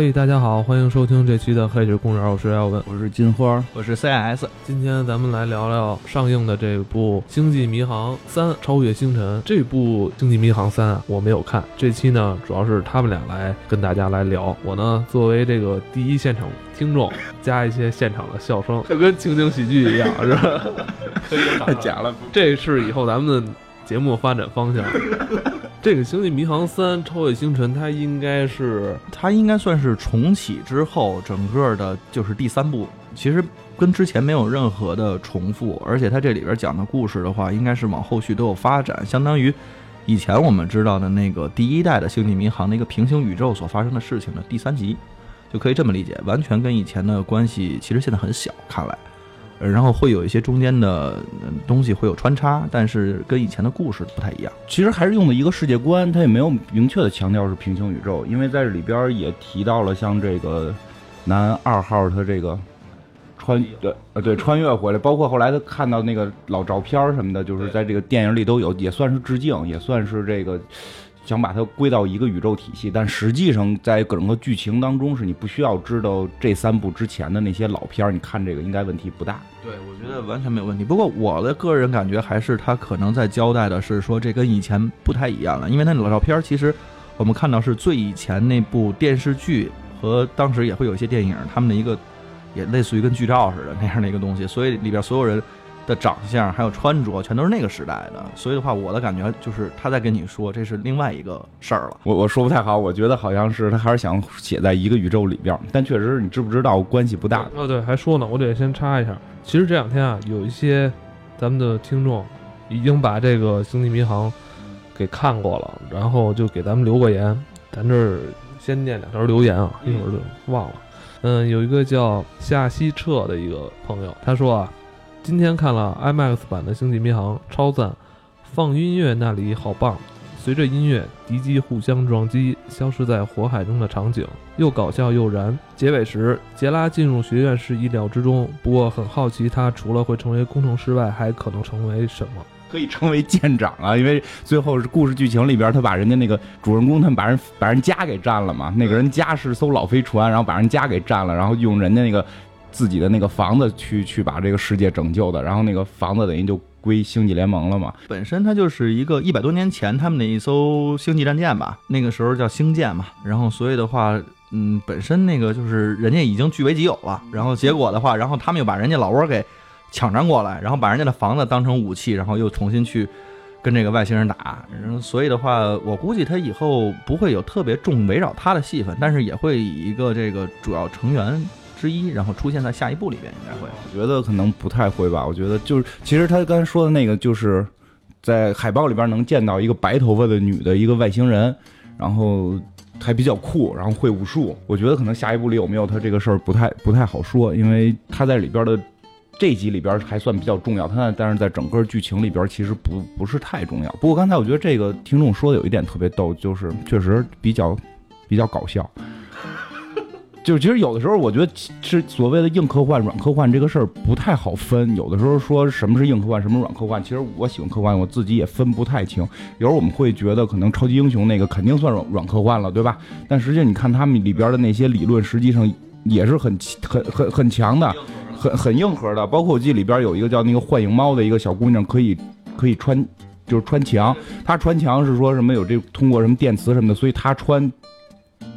嘿，大家好，欢迎收听这期的《黑水公园》，我是耀文，我是金花，我是 CS。今天咱们来聊聊上映的这部《星际迷航三：超越星辰》。这部《星际迷航三》啊，我没有看。这期呢，主要是他们俩来跟大家来聊。我呢，作为这个第一现场听众，加一些现场的笑声，就跟情景喜剧一样，是吧？太假了，这是以后咱们的 节目发展方向。这个《星际迷航三：超越星辰》，它应该是它应该算是重启之后整个的，就是第三部。其实跟之前没有任何的重复，而且它这里边讲的故事的话，应该是往后续都有发展，相当于以前我们知道的那个第一代的《星际迷航》那个平行宇宙所发生的事情的第三集，就可以这么理解，完全跟以前的关系其实现在很小，看来。然后会有一些中间的东西会有穿插，但是跟以前的故事不太一样。其实还是用的一个世界观，它也没有明确的强调是平行宇宙，因为在这里边也提到了像这个男二号他这个穿对呃对穿越回来，包括后来他看到那个老照片什么的，就是在这个电影里都有，也算是致敬，也算是这个。想把它归到一个宇宙体系，但实际上在整个剧情当中，是你不需要知道这三部之前的那些老片儿。你看这个应该问题不大。对，我觉得完全没有问题。不过我的个人感觉还是他可能在交代的是说这跟以前不太一样了，因为那老照片其实我们看到是最以前那部电视剧和当时也会有一些电影，他们的一个也类似于跟剧照似的那样的一个东西，所以里边所有人。的长相还有穿着，全都是那个时代的，所以的话，我的感觉就是他在跟你说这是另外一个事儿了。我我说不太好，我觉得好像是他还是想写在一个宇宙里边，但确实你知不知道关系不大。哦，对，还说呢，我得先插一下。其实这两天啊，有一些咱们的听众已经把这个《星际迷航》给看过了，然后就给咱们留过言。咱这儿先念两条留言啊，一会儿就忘了。嗯，有一个叫夏西澈的一个朋友，他说啊。今天看了 IMAX 版的《星际迷航》，超赞！放音乐那里好棒。随着音乐，敌机互相撞击，消失在火海中的场景，又搞笑又燃。结尾时，杰拉进入学院是意料之中，不过很好奇他除了会成为工程师外，还可能成为什么？可以成为舰长啊！因为最后是故事剧情里边，他把人家那个主人公他们把人把人家给占了嘛。那个人家是艘老飞船，然后把人家给占了，然后用人家那个。自己的那个房子去去把这个世界拯救的，然后那个房子等于就归星际联盟了嘛。本身它就是一个一百多年前他们的一艘星际战舰吧，那个时候叫星舰嘛。然后所以的话，嗯，本身那个就是人家已经据为己有了。然后结果的话，然后他们又把人家老窝给抢占过来，然后把人家的房子当成武器，然后又重新去跟这个外星人打。所以的话，我估计他以后不会有特别重围绕他的戏份，但是也会以一个这个主要成员。之一，然后出现在下一部里边，应该会。我觉得可能不太会吧。我觉得就是，其实他刚才说的那个，就是在海报里边能见到一个白头发的女的一个外星人，然后还比较酷，然后会武术。我觉得可能下一部里有没有他这个事儿不太不太好说，因为他在里边的这集里边还算比较重要，他但是在整个剧情里边其实不不是太重要。不过刚才我觉得这个听众说的有一点特别逗，就是确实比较比较搞笑。就是其实有的时候，我觉得是所谓的硬科幻、软科幻这个事儿不太好分。有的时候说什么是硬科幻，什么软科幻，其实我喜欢科幻，我自己也分不太清。有时候我们会觉得，可能超级英雄那个肯定算软软科幻了，对吧？但实际上你看他们里边的那些理论，实际上也是很很很很强的，很很硬核的。包括我记得里边有一个叫那个幻影猫的一个小姑娘，可以可以穿就是穿墙，她穿墙是说什么有这通过什么电磁什么的，所以她穿。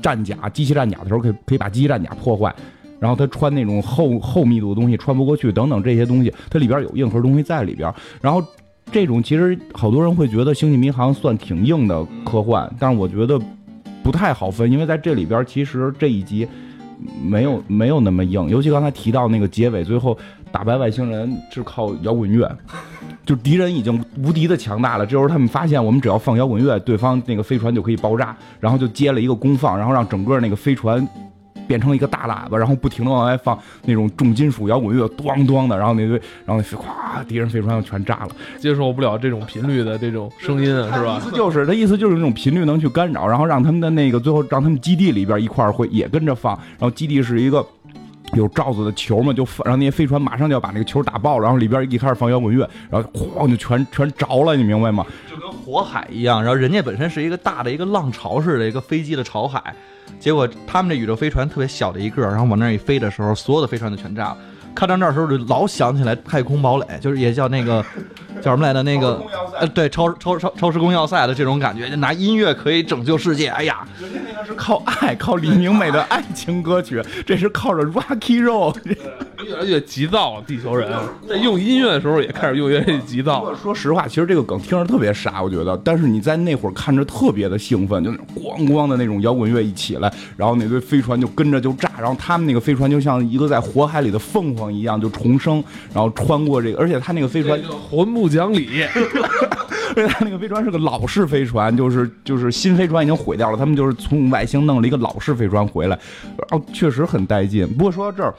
战甲、机器战甲的时候，可以可以把机器战甲破坏，然后他穿那种厚厚密度的东西穿不过去，等等这些东西，它里边有硬核东西在里边。然后这种其实好多人会觉得《星际迷航》算挺硬的科幻，但是我觉得不太好分，因为在这里边其实这一集没有没有那么硬，尤其刚才提到那个结尾，最后打败外星人是靠摇滚乐。就敌人已经无敌的强大了，这时候他们发现，我们只要放摇滚乐，对方那个飞船就可以爆炸，然后就接了一个功放，然后让整个那个飞船变成一个大喇叭，然后不停的往外放那种重金属摇滚乐，咣咣的，然后那堆，然后那飞，咵，敌人飞船就全炸了，接受不了这种频率的这种声音，是吧？意思就是他意思就是那种频率能去干扰，然后让他们的那个最后让他们基地里边一块儿会也跟着放，然后基地是一个。有罩子的球嘛，就放，然后那些飞船马上就要把那个球打爆，然后里边一开始放摇滚乐，然后哐就全全着了，你明白吗？就跟火海一样，然后人家本身是一个大的一个浪潮式的一个飞机的潮海，结果他们这宇宙飞船特别小的一个，然后往那儿一飞的时候，所有的飞船都全炸了。看到那儿的时候就老想起来太空堡垒，就是也叫那个 叫什么来着？那个呃，对，超超超超时空要塞的这种感觉，就拿音乐可以拯救世界。哎呀，人家那个是靠爱，靠李明美的爱情歌曲，这是靠着 Rocky Road。越来越急躁，地球人在用音乐的时候也开始越来越急躁。说实话，其实这个梗听着特别傻，我觉得，但是你在那会儿看着特别的兴奋，就是咣咣的那种摇滚乐一起来，然后那堆飞船就跟着就炸，然后他们那个飞船就像一个在火海里的凤凰一样就重生，然后穿过这个，而且他那个飞船魂不讲理，而且他那个飞船是个老式飞船，就是就是新飞船已经毁掉了，他们就是从外星弄了一个老式飞船回来，然后确实很带劲。不过说到这儿。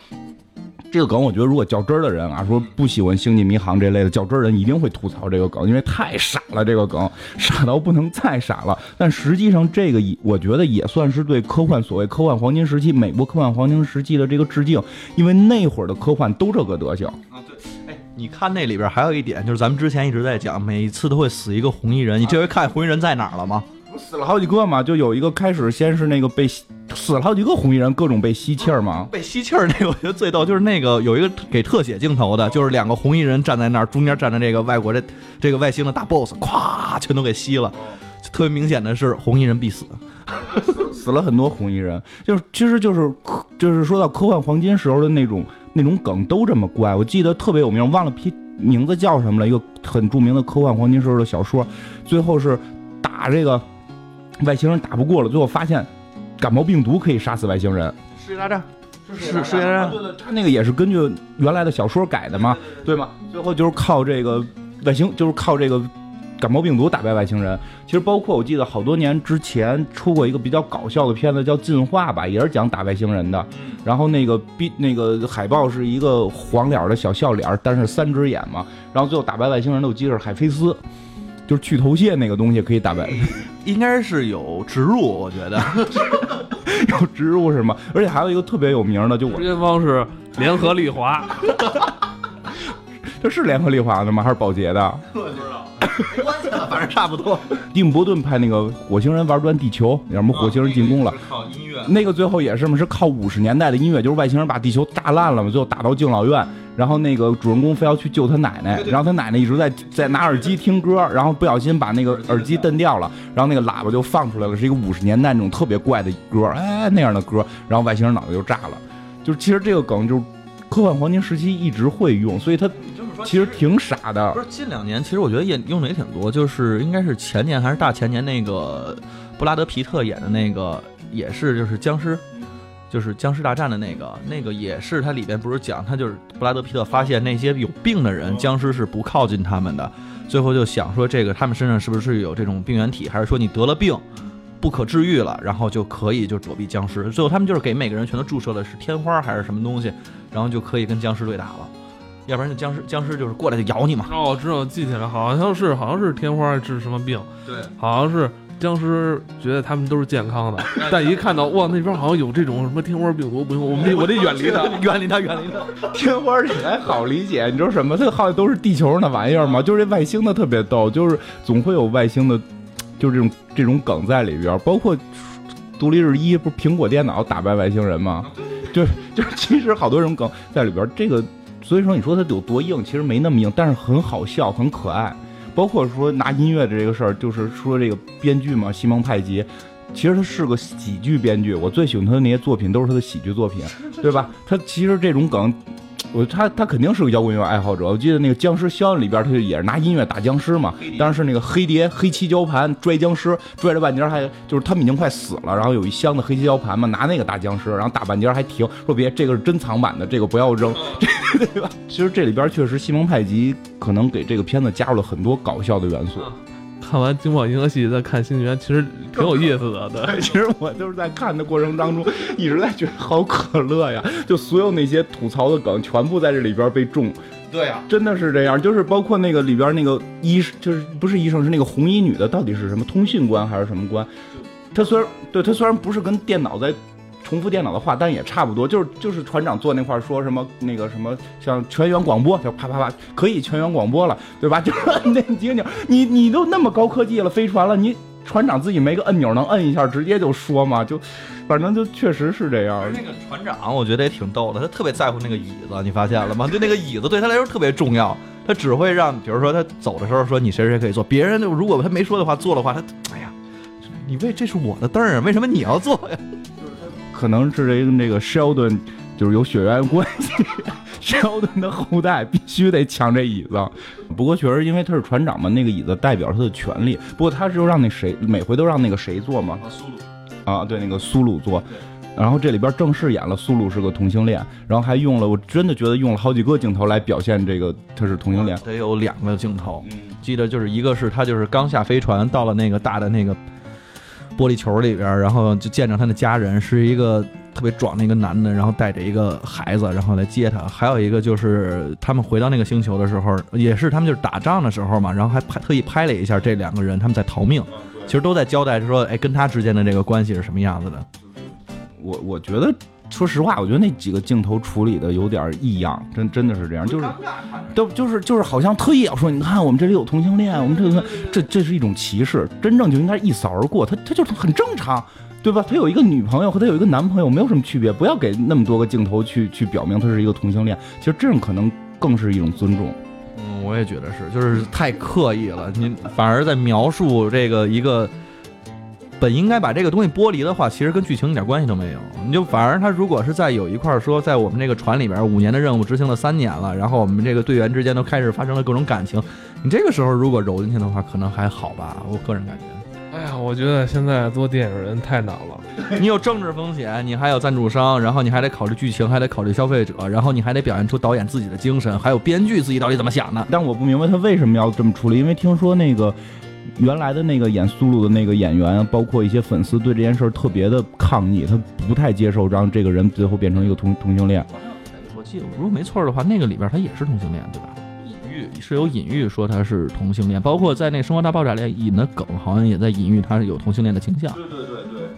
这个梗，我觉得如果较真儿的人啊，说不喜欢《星际迷航》这类的较真儿人，一定会吐槽这个梗，因为太傻了，这个梗傻到不能再傻了。但实际上，这个我觉得也算是对科幻所谓科幻黄金时期、美国科幻黄金时期的这个致敬，因为那会儿的科幻都这个德行。啊，对，哎，你看那里边还有一点，就是咱们之前一直在讲，每一次都会死一个红衣人，你这回看红衣人在哪儿了吗？死了好几个嘛，就有一个开始先是那个被死了好几个红衣人，各种被吸气儿嘛。被吸气儿那个我觉得最逗，就是那个有一个给特写镜头的，就是两个红衣人站在那儿，中间站着这个外国这这个外星的大 boss，咵全都给吸了，特别明显的是红衣人必死，死了很多红衣人，就是其实就是就是说到科幻黄金时候的那种那种梗都这么怪，我记得特别有名，忘了批名字叫什么了，一个很著名的科幻黄金时候的小说，最后是打这个。外星人打不过了，最后发现感冒病毒可以杀死外星人。世界大战是世界大战，对对，他那个也是根据原来的小说改的嘛，对吗？最后就是靠这个外星，就是靠这个感冒病毒打败外星人。其实包括我记得好多年之前出过一个比较搞笑的片子叫《进化》吧，也是讲打外星人的。然后那个逼那个海报是一个黄脸的小笑脸，但是三只眼嘛。然后最后打败外星人的我记得是海飞丝。就是去头屑那个东西可以打败，应该是有植入，我觉得 有植入是吗？而且还有一个特别有名的，就我边方是联合利华，这是联合利华的吗？还是宝洁的？不知道，没关系了，反正差不多。蒂姆·伯顿拍那个火星人玩转地球，什么火星人进攻了，靠音乐。那个最后也是嘛，是靠五十年代的音乐，就是外星人把地球炸烂了嘛，最后打到敬老院。然后那个主人公非要去救他奶奶，然后他奶奶一直在在拿耳机听歌，然后不小心把那个耳机蹬掉了，然后那个喇叭就放出来了，是一个五十年代那种特别怪的歌，哎那样的歌，然后外星人脑袋就炸了。就是其实这个梗就是科幻黄金时期一直会用，所以他其实挺傻的。不是近两年，其实我觉得也用的也挺多，就是应该是前年还是大前年那个布拉德皮特演的那个也是就是僵尸。就是僵尸大战的那个，那个也是它里边不是讲，他就是布拉德皮特发现那些有病的人，僵尸是不靠近他们的，最后就想说这个他们身上是不是有这种病原体，还是说你得了病不可治愈了，然后就可以就躲避僵尸。最后他们就是给每个人全都注射的是天花还是什么东西，然后就可以跟僵尸对打了，要不然就僵尸僵尸就是过来就咬你嘛。哦，我知道记起来，好像是好像是天花治什么病，对，好像是。僵尸觉得他们都是健康的，但一看到哇那边好像有这种什么天花病毒，不用，我们 我得远离它，远离它，远离它。天花这还好理解，你知道什么？它好像都是地球上的玩意儿嘛？就是这外星的特别逗，就是总会有外星的，就是这种这种梗在里边。包括独立日一不是苹果电脑打败外星人吗？就就是其实好多种梗在里边。这个所以说你说它有多硬，其实没那么硬，但是很好笑，很可爱。包括说拿音乐的这个事儿，就是说这个编剧嘛，西蒙派吉，其实他是个喜剧编剧。我最喜欢他的那些作品都是他的喜剧作品，对吧？他其实这种梗。我他他肯定是个摇滚乐爱好者。我记得那个《僵尸肖恩》里边，他就也是拿音乐打僵尸嘛。当时是那个黑碟黑漆胶盘拽僵尸，拽着半截还就是他们已经快死了，然后有一箱子黑漆胶盘嘛，拿那个打僵尸，然后打半截还停，说别这个是珍藏版的，这个不要扔，对吧？其实这里边确实西蒙派吉可能给这个片子加入了很多搞笑的元素。看完《惊爆银河系》再看《星际其实挺有意思的。对，其实我就是在看的过程当中，一直在觉得好可乐呀！就所有那些吐槽的梗，全部在这里边被中。对呀，真的是这样。就是包括那个里边那个医，就是不是医生，是那个红衣女的，到底是什么通讯官还是什么官？她虽然对她虽然不是跟电脑在重复电脑的话，但也差不多，就是就是船长坐那块说什么那个什么，像全员广播，就啪啪啪，可以全员广播了，对吧？就是摁那几个钮，你你都那么高科技了，飞船了，你船长自己没个按钮能摁一下直接就说嘛？就反正就确实是这样。那个船长，我觉得也挺逗的，他特别在乎那个椅子，你发现了吗？就那个椅子对他来说特别重要，他只会让，比如说他走的时候说你谁谁谁可以坐，别人就如果他没说的话坐的话，他哎呀，你为这是我的凳儿啊，为什么你要坐呀？可能是这个这个 Sheldon 就是有血缘关系，Sheldon 的后代必须得抢这椅子。不过确实因为他是船长嘛，那个椅子代表他的权利。不过他就让那谁每回都让那个谁坐嘛，苏鲁，啊，对，那个苏鲁坐。然后这里边正式演了苏鲁是个同性恋，然后还用了，我真的觉得用了好几个镜头来表现这个他是同性恋。得有两个镜头，记得就是一个是他就是刚下飞船到了那个大的那个玻璃球里边，然后就见着他的家人是一个特别壮的一个男的，然后带着一个孩子，然后来接他。还有一个就是他们回到那个星球的时候，也是他们就是打仗的时候嘛，然后还拍特意拍了一下这两个人他们在逃命，其实都在交代说，哎，跟他之间的这个关系是什么样子的。我我觉得，说实话，我觉得那几个镜头处理的有点异样，真真的是这样，就是都就是就是好像特意要说，你看我们这里有同性恋，我们这个这这是一种歧视，真正就应该一扫而过，他他就是很正常，对吧？他有一个女朋友和他有一个男朋友没有什么区别，不要给那么多个镜头去去表明他是一个同性恋，其实这种可能更是一种尊重。嗯，我也觉得是，就是太刻意了，您反而在描述这个一个。本应该把这个东西剥离的话，其实跟剧情一点关系都没有。你就反而他如果是在有一块儿说，在我们这个船里边五年的任务执行了三年了，然后我们这个队员之间都开始发生了各种感情，你这个时候如果揉进去的话，可能还好吧。我个人感觉，哎呀，我觉得现在做电影人太难了。你有政治风险，你还有赞助商，然后你还得考虑剧情，还得考虑消费者，然后你还得表现出导演自己的精神，还有编剧自己到底怎么想的。但我不明白他为什么要这么处理，因为听说那个原来的那个演苏鲁的那个演员，包括一些粉丝对这件事儿特别的抗议，他不太接受让这个人最后变成一个同同性恋。我记得如果没错的话，那个里边他也是同性恋，对吧？隐喻是有隐喻说他是同性恋，包括在那《生活大爆炸》里引的梗，好像也在隐喻他是有同性恋的倾向。对对对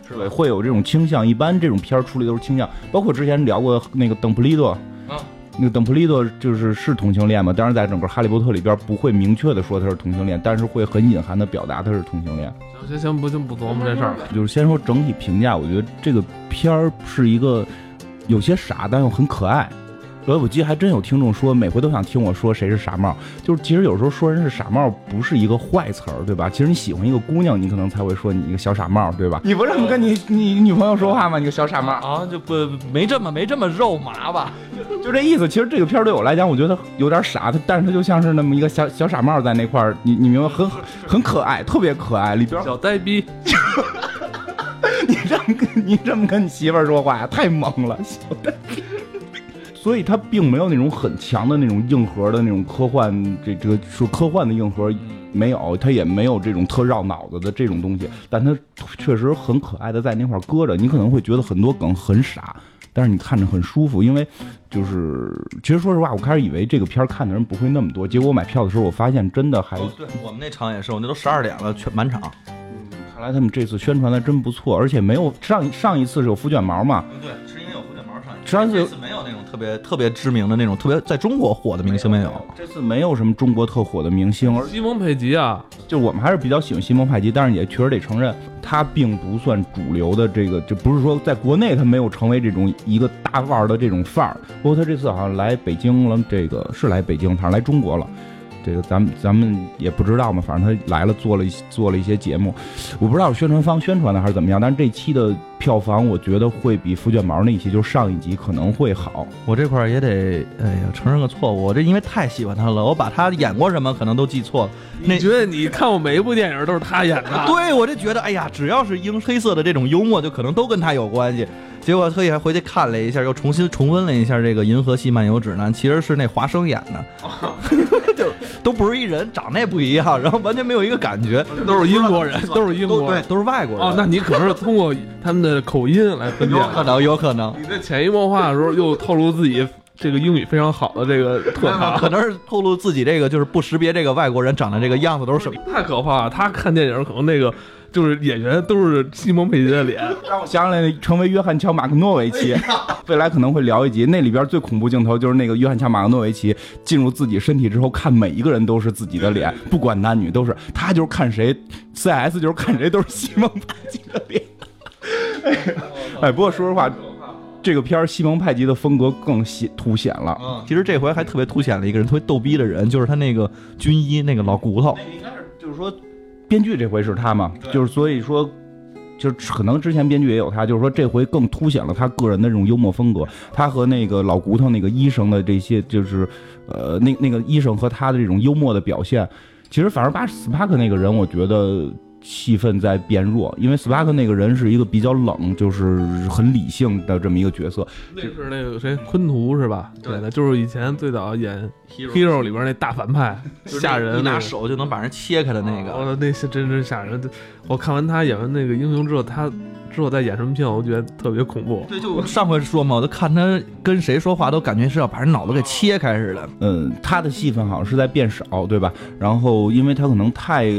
对，对，会有这种倾向。一般这种片儿处理都是倾向，包括之前聊过那个邓布利多，啊，那个邓布利多就是是同性恋嘛，当然在整个哈利波特里边不会明确的说他是同性恋，但是会很隐含的表达他是同性恋。行行行，不就不琢磨这事儿了。就是先说整体评价，我觉得这个片儿是一个有些傻，但又很可爱。呃，我记得还真有听众说，每回都想听我说谁是傻帽。就是其实有时候说人是傻帽不是一个坏词儿，对吧？其实你喜欢一个姑娘，你可能才会说你一个小傻帽，对吧？你不这么跟你你女朋友说话吗？你个小傻帽，啊，就不没这么没这么肉麻吧？就这意思。其实这个片儿对我来讲，我觉得有点傻，它但是它就像是那么一个小小傻帽在那块儿，你你明白？很很可爱，特别可爱，里边小呆逼，你这么跟你这么跟你媳妇儿说话呀，太萌了，小蛋。所以它并没有那种很强的那种硬核的那种科幻，这这个说科幻的硬核没有，它也没有这种特绕脑子的这种东西，但它确实很可爱的在那块搁着，你可能会觉得很多梗很傻，但是你看着很舒服，因为就是其实说实话，我开始以为这个片儿看的人不会那么多，结果我买票的时候我发现真的还 哦，对我们那场也是，我那都十二点了，全满场。看来他们这次宣传的真不错，而且没有上上一次是有福卷毛嘛，对，是因为有福卷毛上一上一次没特别特别知名的那种特别在中国火的明星没有。这次没有什么中国特火的明星，而西蒙佩吉啊，就我们还是比较喜欢西蒙佩吉，但是也确实得承认，他并不算主流的这个，就不是说在国内他没有成为这种一个大腕儿的这种范儿。不过他这次好像来北京了，这个是来北京，反正来中国了。这个咱们咱们也不知道嘛，反正他来了，做了一做了一些节目，我不知道是宣传方宣传的还是怎么样，但是这期的票房我觉得会比福卷毛那一期，就是上一集可能会好。我这块儿也得，哎呀，承认个错误，我这因为太喜欢他了，我把他演过什么可能都记错了。你觉得你看我每一部电影都是他演的？对我就觉得，哎呀，只要是英黑色的这种幽默，就可能都跟他有关系。结果特意还回去看了一下，又重新重温了一下这个《银河系漫游指南》，其实是那华生演的，就都不是一人，长得也不一样，然后完全没有一个感觉，都是英国人，都是英国人。都对，都是外国人。哦，那你可能是通过他们的口音来分辨有。可能，有可能，你在潜移默化的时候又透露自己这个英语非常好的这个特长，可能是透露自己这个就是不识别这个外国人长得这个样子都是什么。太可怕了！他看电影可能那个就是演员都是西蒙佩吉的脸，让我想起来成为约翰乔马克诺维奇，未来可能会聊一集，那里边最恐怖镜头就是那个约翰乔马克诺维奇进入自己身体之后，看每一个人都是自己的脸，不管男女都是，他就是看谁，CS 就是看谁都是西蒙派吉的脸。哎，不过说实话，这个片儿西蒙派吉的风格更显凸显了。嗯，其实这回还特别凸显了一个人特别逗逼的人，就是他那个军医那个老骨头。应该是就是说，编剧这回是他嘛，就是所以说，就是可能之前编剧也有他，就是说这回更凸显了他个人的这种幽默风格。他和那个老骨头那个医生的这些，就是呃，那那个医生和他的这种幽默的表现，其实反而把斯帕克那个人，我觉得。戏份在变弱，因为斯巴克那个人是一个比较冷，就是很理性的这么一个角色。那是那个谁，昆图是吧？对的，就是以前最早演《Hero》里边那大反派，吓人，一拿手就能把人切开的那个。哦那些真是吓人。我看完他演完那个英雄之后，他之后再演什么片，我觉得特别恐怖。对，就上回说嘛，我都看他跟谁说话，都感觉是要把人脑子给切开似的。嗯，他的戏份好像是在变少，对吧？然后，因为他可能太。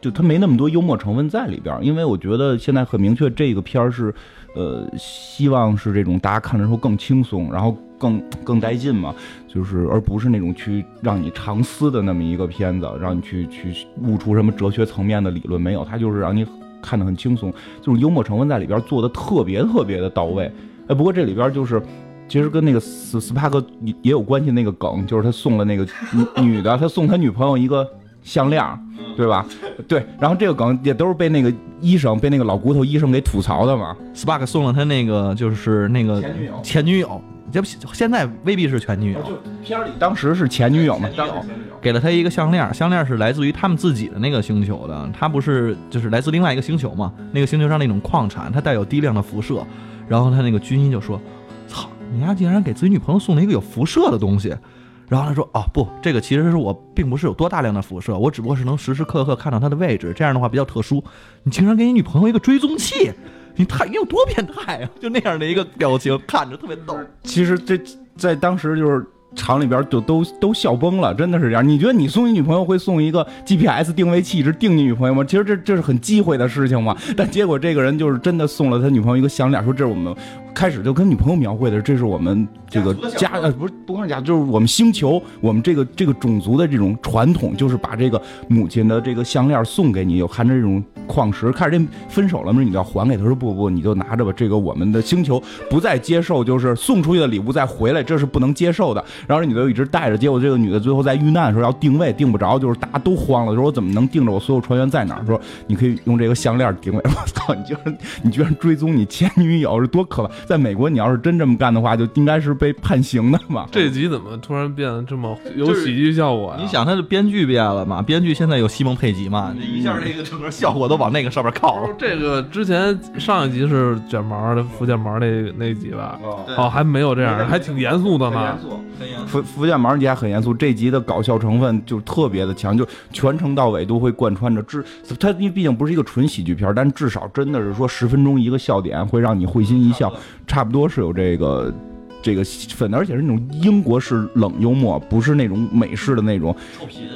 就他没那么多幽默成分在里边，因为我觉得现在很明确，这个片儿是，呃，希望是这种大家看的时候更轻松，然后更更带劲嘛，就是而不是那种去让你长思的那么一个片子，让你去去悟出什么哲学层面的理论没有，它就是让你看得很轻松，就是幽默成分在里边做的特别特别的到位。哎，不过这里边就是其实跟那个斯斯帕克也也有关系，那个梗就是他送了那个女的，他送他女朋友一个。项链，对吧？对，然后这个梗也都是被那个医生，被那个老骨头医生给吐槽的嘛。Spark 送了他那个，就是那个前女友，前女友，这不现在未必是前女友。就片里当时是前女友嘛，给了他一个项链，项链是来自于他们自己的那个星球的，他不是就是来自另外一个星球嘛？那个星球上那种矿产，它带有低量的辐射。然后他那个军医就说：“操，你丫竟然给自己女朋友送了一个有辐射的东西。”然后他说：“哦，不，这个其实是我并不是有多大量的辐射，我只不过是能时时刻刻看到它的位置，这样的话比较特殊。你竟然给你女朋友一个追踪器，你太你有多变态啊！就那样的一个表情，看着特别逗。其实这在当时就是厂里边就都都笑崩了，真的是这样。你觉得你送你女朋友会送一个 GPS 定位器，一直定你女朋友吗？其实这这是很忌讳的事情嘛。但结果这个人就是真的送了他女朋友一个项链，说这是我们。”开始就跟女朋友描绘的，这是我们这个家呃，不是不光是家，就是我们星球，我们这个这个种族的这种传统，就是把这个母亲的这个项链送给你，有含着这种矿石。开始这分手了嘛，你就要还给他，说不不，你就拿着吧，这个我们的星球不再接受，就是送出去的礼物再回来，这是不能接受的。然后这女的就一直带着，结果这个女的最后在遇难的时候要定位，定不着，就是大家都慌了，说我怎么能定着我所有船员在哪？说你可以用这个项链定位。我操，你居然你居然追踪你前女友，是多可怕！在美国，你要是真这么干的话，就应该是被判刑的嘛。这集怎么突然变得这么有喜剧效果呀？你想，他的编剧变了嘛？编剧现在有西蒙佩吉嘛？一下这个整个效果都往那个上面靠了。这个之前上一集是卷毛的福建毛那那集吧？哦，还没有这样，还挺严肃的呢。福福建毛那集还很严肃，这集的搞笑成分就特别的强，就全程到尾都会贯穿着。至它因为毕竟不是一个纯喜剧片，但至少真的是说十分钟一个笑点会让你会心一笑。差不多是有这个这个粉，而且是那种英国式冷幽默，不是那种美式的那种，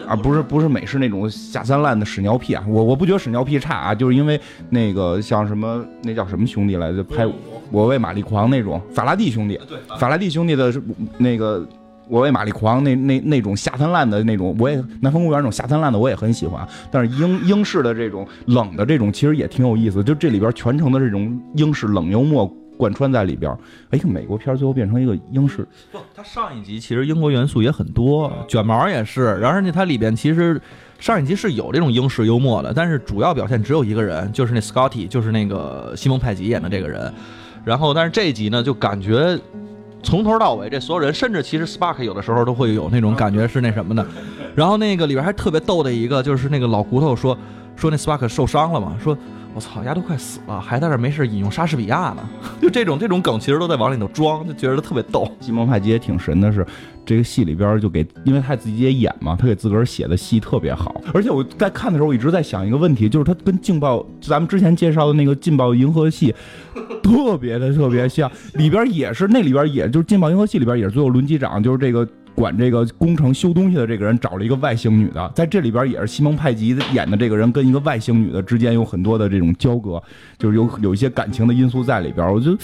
啊，不是不是美式那种下三滥的屎尿屁啊！我我不觉得屎尿屁差啊，就是因为那个像什么那叫什么兄弟来着，拍我为玛丽狂那种法拉第兄弟，法拉第兄弟的那个我为玛丽狂那那那种下三滥的那种，我也南方公园那种下三滥的我也很喜欢，但是英英式的这种冷的这种其实也挺有意思，就这里边全程的这种英式冷幽默。贯穿在里边儿，哎，美国片最后变成一个英式。不，它上一集其实英国元素也很多，卷毛也是。然后呢它里边其实上一集是有这种英式幽默的，但是主要表现只有一个人，就是那 Scotty，就是那个西蒙派吉演的这个人。然后但是这一集呢，就感觉从头到尾这所有人，甚至其实 Spark 有的时候都会有那种感觉是那什么的。然后那个里边还特别逗的一个，就是那个老骨头说说那 Spark 受伤了嘛，说。我操，丫都快死了，还在这没事引用莎士比亚呢。就这种这种梗，其实都在往里头装，就觉得特别逗。西蒙派吉也挺神的，是这个戏里边就给，因为他自己也演嘛，他给自个儿写的戏特别好。而且我在看的时候，我一直在想一个问题，就是他跟劲爆，咱们之前介绍的那个劲爆银河系，特别的特别像。里边也是那里边，也就是劲爆银河系里边也是最后轮机长，就是这个管这个工程修东西的这个人找了一个外星女的，在这里边也是西蒙派吉演的这个人跟一个外星女的之间有很多的这种交割，就是有有一些感情的因素在里边，我就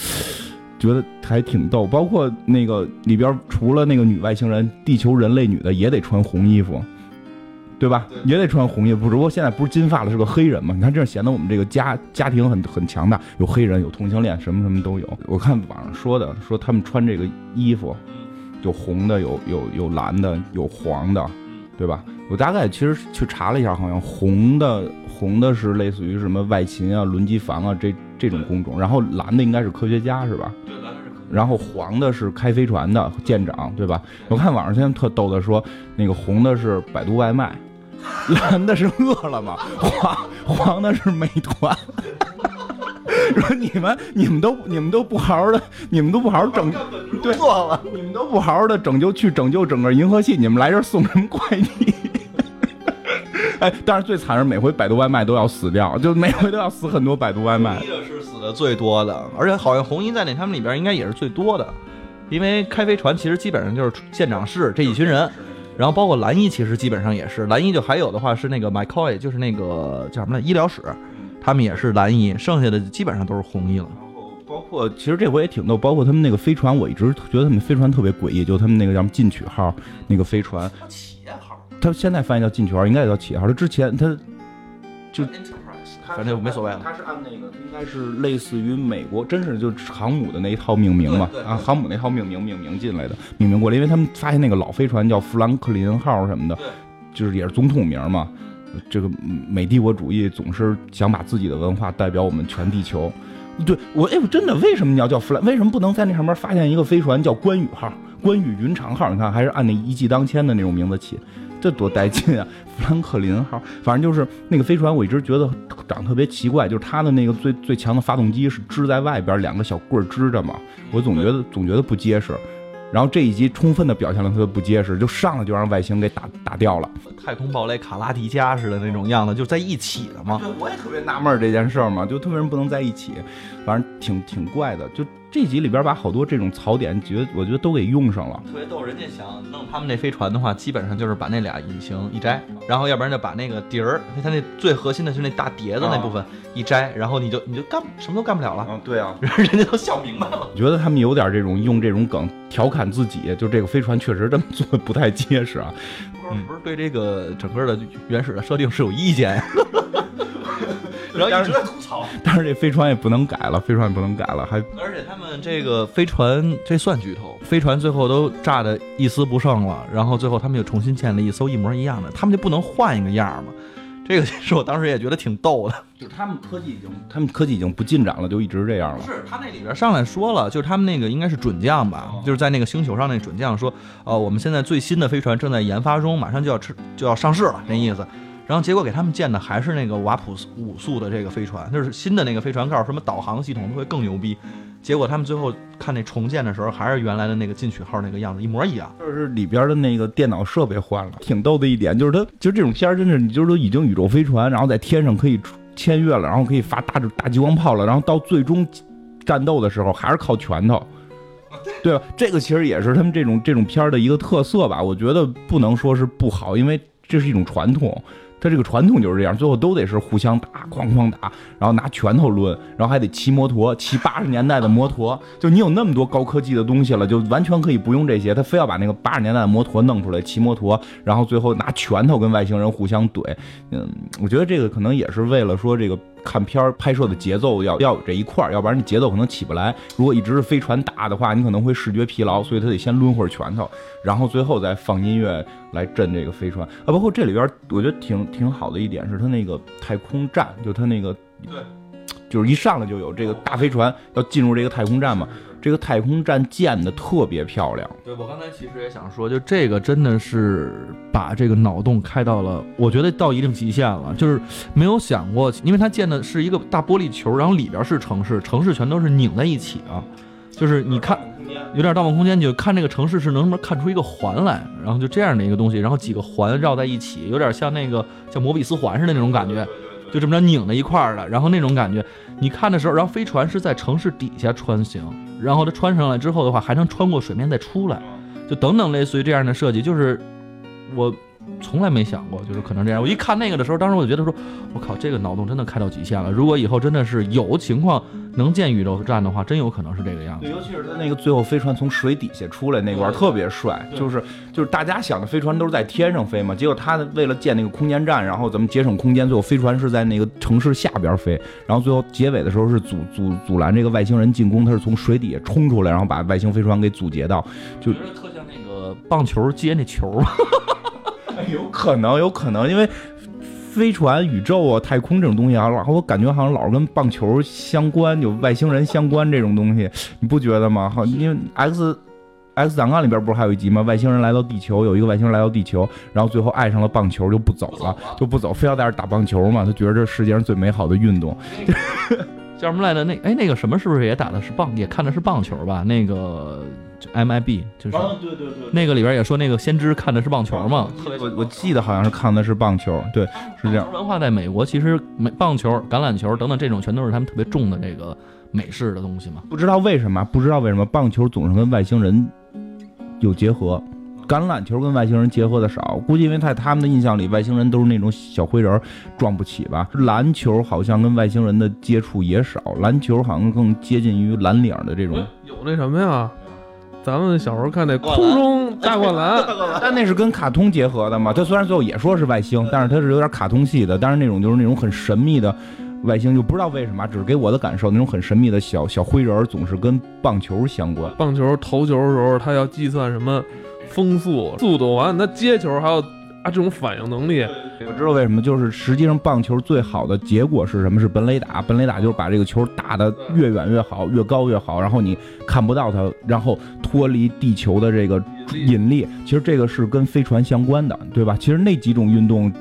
觉得还挺逗。包括那个里边除了那个女外星人，地球人类女的也得穿红衣服。对吧？也得穿红衣服，只不过现在不是金发了，是个黑人嘛？你看这样显得我们这个家家庭很很强大，有黑人，有同性恋，什么什么都有。我看网上说的，说他们穿这个衣服，有红的，有有有蓝的，有黄的，对吧？我大概其实去查了一下，好像红的红的是类似于什么外勤啊、轮机房啊这这种工种，然后蓝的应该是科学家，是吧？对，蓝的是然后黄的是开飞船的舰长，对吧？我看网上现在特逗的说，那个红的是百度外卖。蓝的是饿了么，黄黄的是美团。说你们你们都你们都不好好的，你们都不好好拯对错了，你们都不好好的拯救去拯救整个银河系，你们来这送什么快递？哎，但是最惨是每回百度外卖都要死掉，就每回都要死很多百度外卖。红衣的是死的最多的，而且好像红衣在那他们里边应该也是最多的，因为开飞船其实基本上就是舰长室这一群人。然后包括蓝衣，其实基本上也是蓝衣，就还有的话是那个 McCoy，就是那个叫什么来医疗室，他们也是蓝衣，剩下的基本上都是红衣了。然后包括其实这回也挺逗，包括他们那个飞船，我一直觉得他们飞船特别诡异，就他们那个叫什么进取号那个飞船，企业号，他现在翻译叫进取号，应该也叫企业号。他之前他就反正没所谓了。他是按那个，应该是类似于美国，真是就航母的那一套命名嘛啊，航母那套命名命名进来的，命名过来，因为他们发现那个老飞船叫富兰克林号什么的对，就是也是总统名嘛。这个美帝国主义总是想把自己的文化代表我们全地球。对我，哎，我真的为什么你要叫弗兰？为什么不能在那上面发现一个飞船叫关羽号、关羽云长号？你看，还是按那一骑当千的那种名字起，这多带劲啊！富兰克林号，反正就是那个飞船，我一直觉得长得特别奇怪，就是它的那个最最强的发动机是支在外边，两个小棍儿支着嘛，我总觉得总觉得不结实。然后这一集充分的表现了它的不结实，就上来就让外星给打打掉了。太空堡垒卡拉迪加似的那种样子，就在一起的嘛。对，我也特别纳闷儿这件事儿嘛，就特别人不能在一起，反正挺挺怪的。就这集里边把好多这种槽点，觉得我觉得都给用上了。特别逗，人家想弄他们那飞船的话，基本上就是把那俩引擎一摘，然后要不然就把那个碟儿，它那最核心的是那大碟子那部分一摘，然后你就你就干什么都干不了了，嗯，对啊，人家都想明白了。我觉得他们有点这种用这种梗调侃自己，就这个飞船确实这么做不太结实啊。不是不是对这个整个的原始的设定是有意见呀？然后一直在吐槽。但是这飞船也不能改了，飞船也不能改了，还而且他们这个飞船，这算剧透，飞船最后都炸的一丝不剩了，然后最后他们又重新建了一艘一模一样的，他们就不能换一个样吗？这个是我当时也觉得挺逗的。就是他们科技已经，他们科技已经不进展了，就一直这样了。是他那里边上来说了，就是他们那个应该是准将吧，就是在那个星球上那准将说，呃，我们现在最新的飞船正在研发中，马上就要吃就要上市了，那意思。然后结果给他们建的还是那个瓦普五速的这个飞船，就是新的那个飞船，告诉什么导航系统都会更牛逼。结果他们最后看那重建的时候，还是原来的那个进取号那个样子，一模一样。就是里边的那个电脑设备换了，挺逗的一点就是它，就这种片儿真是，你就是都已经宇宙飞船，然后在天上可以签约了，然后可以发大大激光炮了，然后到最终战斗的时候还是靠拳头，对吧？这个其实也是他们这种这种片儿的一个特色吧。我觉得不能说是不好，因为这是一种传统。他这个传统就是这样，最后都得是互相打，哐哐打，然后拿拳头抡，然后还得骑摩托，骑八十年代的摩托。就你有那么多高科技的东西了，就完全可以不用这些，他非要把那个八十年代的摩托弄出来骑摩托，然后最后拿拳头跟外星人互相怼。嗯，我觉得这个可能也是为了说这个看片儿拍摄的节奏要要有这一块儿，要不然你节奏可能起不来。如果一直是飞船打的话，你可能会视觉疲劳，所以他得先抡会儿拳头，然后最后再放音乐来震这个飞船啊。包括这里边，我觉得挺挺好的一点是它那个太空站，就它那个对，就是一上来就有这个大飞船要进入这个太空站嘛，这个太空站建的特别漂亮。对我刚才其实也想说，就这个真的是把这个脑洞开到了，我觉得到一定极限了，就是没有想过，因为它建的是一个大玻璃球，然后里边是城市，城市全都是拧在一起啊，就是你看。有点《盗梦空间》，你就看这个城市是能不能看出一个环来，然后就这样的一个东西，然后几个环绕在一起，有点像那个像摩比斯环似的那种感觉，就这么着拧在一块儿的，然后那种感觉，你看的时候，然后飞船是在城市底下穿行，然后它穿上来之后的话，还能穿过水面再出来，就等等类似于这样的设计，就是我从来没想过，就是可能这样。我一看那个的时候，当时我就觉得说，我靠，这个脑洞真的开到极限了。如果以后真的是有情况能建宇宙站的话，真有可能是这个样子对，。尤其是他那个最后飞船从水底下出来那块儿特别帅，就是就是大家想的飞船都是在天上飞嘛，结果他为了建那个空间站，然后咱们节省空间，最后飞船是在那个城市下边飞，然后最后结尾的时候是阻阻阻拦这个外星人进攻，他是从水底下冲出来，然后把外星飞船给阻截到，就我觉得特像那个棒球接那球吧。有可能有可能因为。飞船、宇宙啊、太空这种东西啊，然后我感觉好像老是跟棒球相关，有外星人相关这种东西，你不觉得吗？好，因为 X X 档案里边不是还有一集吗？外星人来到地球，有一个外星人来到地球，然后最后爱上了棒球，就不走了，就不走，非要在这打棒球嘛。他觉得这世界上最美好的运动。叫什么来着？那哎，那个什么是不是也打的是棒，也看的是棒球吧？那个就 MIB 就是、对对对。那个里边也说那个先知看的是棒球嘛。我我记得好像是看的是棒球，对，是这样文化在美国其实美棒球、橄榄球等等这种全都是他们特别重的这个美式的东西嘛。不知道为什么，不知道为什么棒球总是跟外星人有结合，橄榄球跟外星人结合的少，估计因为在他们的印象里，外星人都是那种小灰人，撞不起吧。篮球好像跟外星人的接触也少，篮球好像更接近于蓝领的这种。有那什么呀？咱们小时候看那空中大灌篮，但那是跟卡通结合的嘛？它虽然最后也说是外星，但是它是有点卡通系的，但是那种就是那种很神秘的外星，就不知道为什么，只是给我的感受，那种很神秘的小小灰人儿总是跟棒球相关。棒球投球的时候，他要计算什么风速、速度，完了他接球还有啊这种反应能力。我知道为什么，就是实际上棒球最好的结果是什么？是本垒打。本垒打就是把这个球打得越远越好，越高越好，然后你看不到它，然后脱离地球的这个引力。其实这个是跟飞船相关的，对吧？其实那几种运动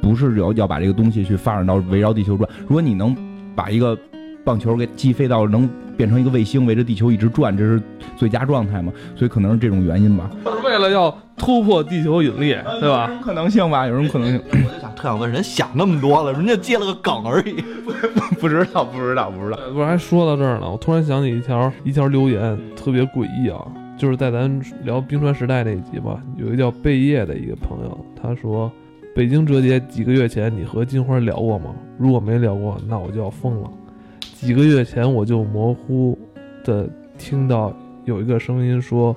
不是要要把这个东西去发展到围绕地球转。如果你能把一个棒球给击飞到能变成一个卫星围着地球一直转，这是最佳状态嘛？所以可能是这种原因吧，是为了要突破地球引力，对吧？可能性吧，有什么可能性。我就想特想问，人想那么多了，人家接了个梗而已。不知道，不知道，不知道。不是还说到这儿呢，我突然想起一条一条留言，特别诡异啊，就是在咱聊冰川时代那一集吧，有一个叫贝叶的一个朋友，他说北京折叠几个月前你和金花聊过吗？如果没聊过，那我就要疯了。几个月前我就模糊的听到有一个声音说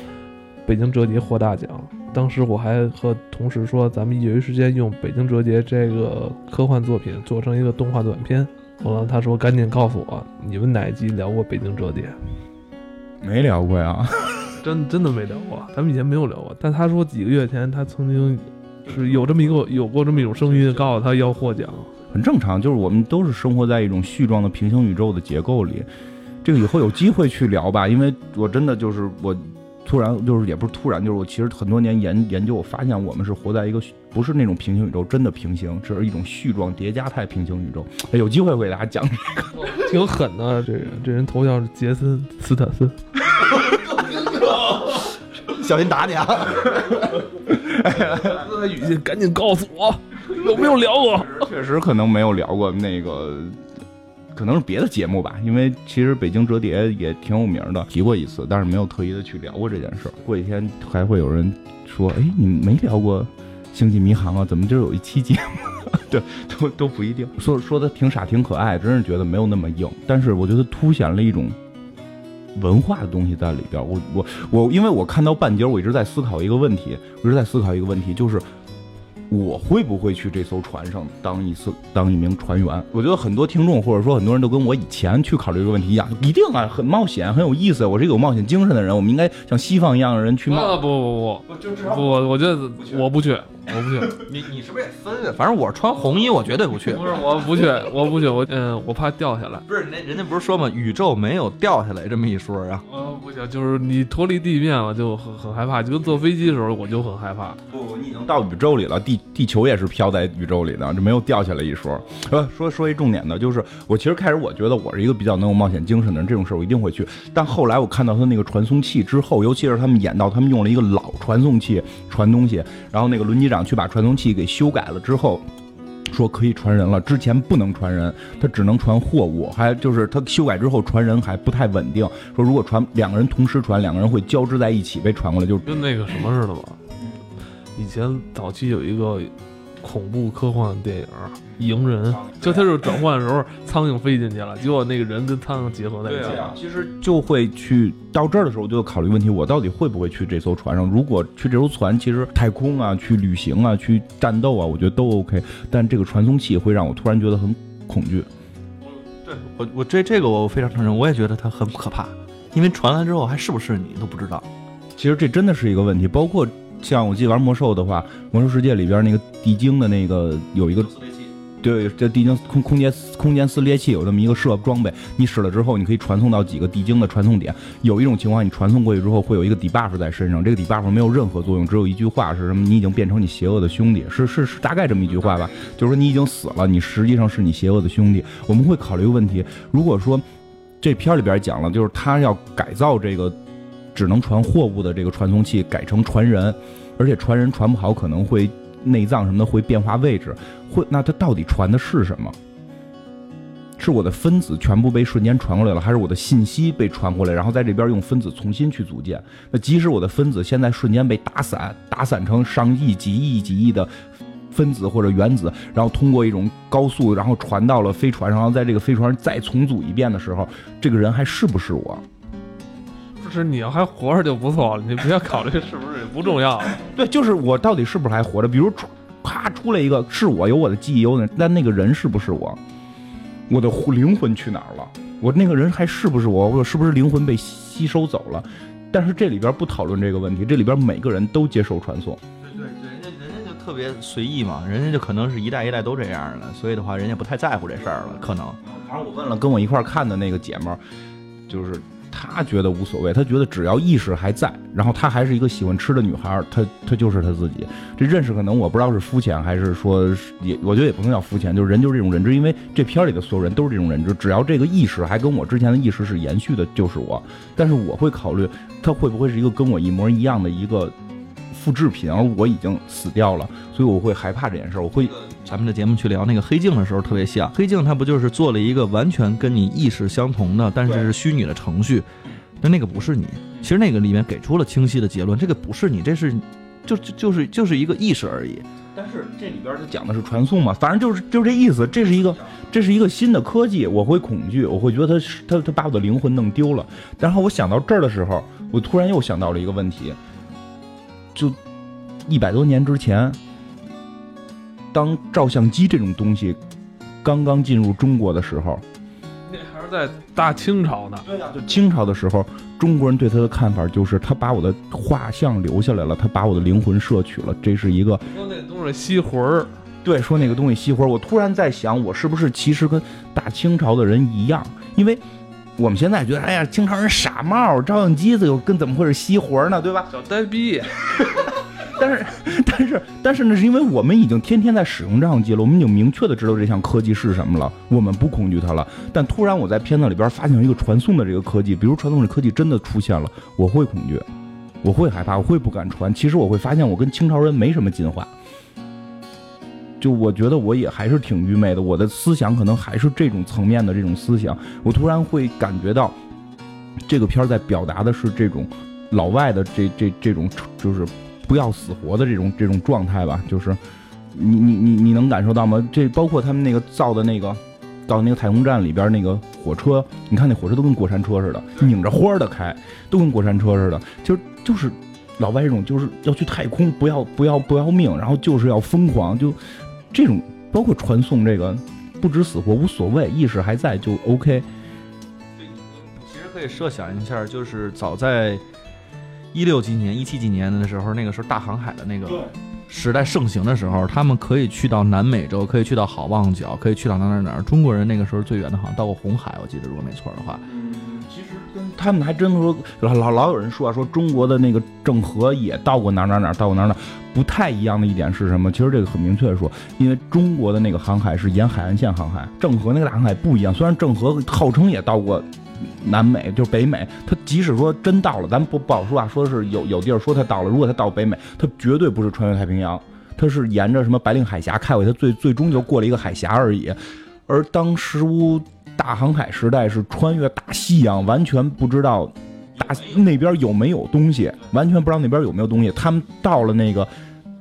北京折叠获大奖，当时我还和同事说咱们业余时间用北京折叠这个科幻作品做成一个动画短片。后来，他说赶紧告诉我你们哪一集聊过北京折叠？没聊过呀。真真的没聊过，咱们以前没有聊过。但他说几个月前他曾经是有这么一个有过这么一种声音，告诉他要获奖。很正常，就是我们都是生活在一种絮状的平行宇宙的结构里。这个以后有机会去聊吧，因为我真的就是我突然就是也不是突然，就是我其实很多年研研究，我发现我们是活在一个不是那种平行宇宙，真的平行，只是一种絮状叠加态平行宇宙。哎，有机会我给大家讲。挺狠的，这人这人头像是杰森斯坦森。小心打你啊！他的语气赶紧告诉我有没有聊过。确实可能没有聊过那个，可能是别的节目吧，因为其实北京折叠也挺有名的，提过一次，但是没有特意的去聊过这件事儿。过几天还会有人说，哎，你们没聊过《星际迷航》啊？怎么今有一期节目？对，都都不一定。说说的挺傻挺可爱，真是觉得没有那么硬，但是我觉得凸显了一种。文化的东西在里边，我我我，因为我看到半截，我一直在思考一个问题，我一直在思考一个问题，就是我会不会去这艘船上当一次当一名船员？我觉得很多听众或者说很多人都跟我以前去考虑这个问题一样，一定啊，很冒险，很有意思。我是一个有冒险精神的人，我们应该像西方一样的人去冒。啊不不不不不，我我觉得我不去，我不去，你你是不是也分啊？反正我穿红衣，我绝对不去。不是我不去，我不去，我嗯，我怕掉下来。不是那人家不是说嘛，宇宙没有掉下来这么一说啊。呃，不行，就是你脱离地面了，就很很害怕，就跟坐飞机的时候我就很害怕。不，你已经到宇宙里了，地地球也是飘在宇宙里的，就没有掉下来一说。呃，说说一重点的，就是我其实开始我觉得我是一个比较能有冒险精神的人，这种事儿我一定会去。但后来我看到他那个传送器之后，尤其是他们演到他们用了一个老传送器传东西，然后那个轮机长去把传送器给修改了之后。说可以传人了，之前不能传人，他只能传货物，还就是他修改之后传人还不太稳定。说如果传两个人同时传，两个人会交织在一起被传过来，就跟那个什么似的吧。以前早期有一个恐怖科幻电影《迎人》，就它是转换的时候苍蝇飞进去了，结果那个人跟苍蝇结合在一起了。其实就会去到这儿的时候，就考虑问题：我到底会不会去这艘船上？如果去这艘船，其实太空啊、去旅行啊、去战斗啊，我觉得都 OK。但这个传送器会让我突然觉得很恐惧。对我，我这这个我非常承认，我也觉得它很可怕，因为传来之后还是不是你都不知道。其实这真的是一个问题，包括。像我记得玩魔兽的话，魔兽世界里边那个地精的那个有一个，对，这地精空空间空间撕裂器有这么一个设装备，你使了之后，你可以传送到几个地精的传送点。有一种情况，你传送过去之后，会有一个 debuff 在身上，这个 debuff 没有任何作用，只有一句话是什么？你已经变成你邪恶的兄弟，是是是，大概这么一句话吧，就是说你已经死了，你实际上是你邪恶的兄弟。我们会考虑问题，如果说这片里边讲了，就是他要改造这个。只能传货物的这个传送器改成传人，而且传人传不好可能会内脏什么的会变化位置，会那它到底传的是什么？是我的分子全部被瞬间传过来了，还是我的信息被传过来，然后在这边用分子重新去组建？那即使我的分子现在瞬间被打散，打散成上亿、几亿、几亿的分子或者原子，然后通过一种高速，然后传到了飞船，然后在这个飞船再重组一遍的时候，这个人还是不是我？是你要还活着就不错了，你不要考虑是不是不重要。对，就是我到底是不是还活着？比如啪出来一个是我，有我的记忆，有那但那个人是不是我？我的灵魂去哪儿了？我那个人还是不是我？我是不是灵魂被吸收走了？但是这里边不讨论这个问题，这里边每个人都接受传送。对对对，人家人家就特别随意嘛，人家就可能是一代一代都这样的，所以的话，人家不太在乎这事儿了，可能。反正我问了跟我一块看的那个姐们儿，就是。他觉得无所谓，他觉得只要意识还在，然后她还是一个喜欢吃的女孩，她她就是她自己。这认识可能我不知道是肤浅还是说也，我觉得也不能叫肤浅，就是人就是这种认知，因为这片里的所有人都是这种认知，只要这个意识还跟我之前的意识是延续的，就是我。但是我会考虑，他会不会是一个跟我一模一样的一个复制品，而我已经死掉了，所以我会害怕这件事，我会。咱们的节目去聊那个黑镜的时候特别像，黑镜它不就是做了一个完全跟你意识相同的，但是是虚拟的程序，但那个不是你。其实那个里面给出了清晰的结论，这个不是你，这是就就就是就是一个意识而已。但是这里边它讲的是传送嘛，反正就是就是这意思。这是一个这是一个新的科技，我会恐惧，我会觉得它它它把我的灵魂弄丢了。然后我想到这儿的时候，我突然又想到了一个问题，就一百多年之前。当照相机这种东西刚刚进入中国的时候，那还是在大清朝呢。对呀，就清朝的时候，中国人对他的看法就是他把我的画像留下来了，他把我的灵魂摄取了，这是一个说那东西吸魂儿。对，说那个东西吸魂儿。我突然在想，我是不是其实跟大清朝的人一样？因为我们现在觉得，哎呀，清朝人傻帽，照相机子又跟怎么会是吸魂呢？对吧？小呆逼。但是，但是，但是呢，是因为我们已经天天在使用照相机了，我们已经明确的知道这项科技是什么了，我们不恐惧它了。但突然我在片子里边发现一个传送的这个科技，比如传送的科技真的出现了，我会恐惧，我会害怕，我会不敢传。其实我会发现我跟清朝人没什么进化，就我觉得我也还是挺愚昧的，我的思想可能还是这种层面的这种思想。我突然会感觉到，这个片在表达的是这种老外的这这这种就是。不要死活的这种这种状态吧，就是你你你你能感受到吗？这包括他们那个造的那个到那个太空站里边那个火车，你看那火车都跟过山车似的，拧着花的开，都跟过山车似的。就就是老外这种就是要去太空，不要不要不要命，然后就是要疯狂，就这种包括传送这个不知死活无所谓，意识还在就 OK。其实可以设想一下，就是早在。一六几年、一七几年的时候，那个时候大航海的那个时代盛行的时候，他们可以去到南美洲，可以去到好望角，可以去到哪哪哪。中国人那个时候最远的好像到过红海，我记得如果没错的话。嗯，其实跟他们还真说老老老有人说啊，说中国的那个郑和也到过哪哪哪，到过哪哪。不太一样的一点是什么？其实这个很明确的说，因为中国的那个航海是沿海岸线航海，郑和那个大航海不一样。虽然郑和号称也到过。南美就是北美，他即使说真到了，咱不不好说啊。说是有有地儿说他到了，如果他到北美，他绝对不是穿越太平洋，他是沿着什么白令海峡开过去，他最最终就过了一个海峡而已。而当时乌大航海时代是穿越大西洋，完全不知道大那边有没有东西，完全不知道那边有没有东西。他们到了那个，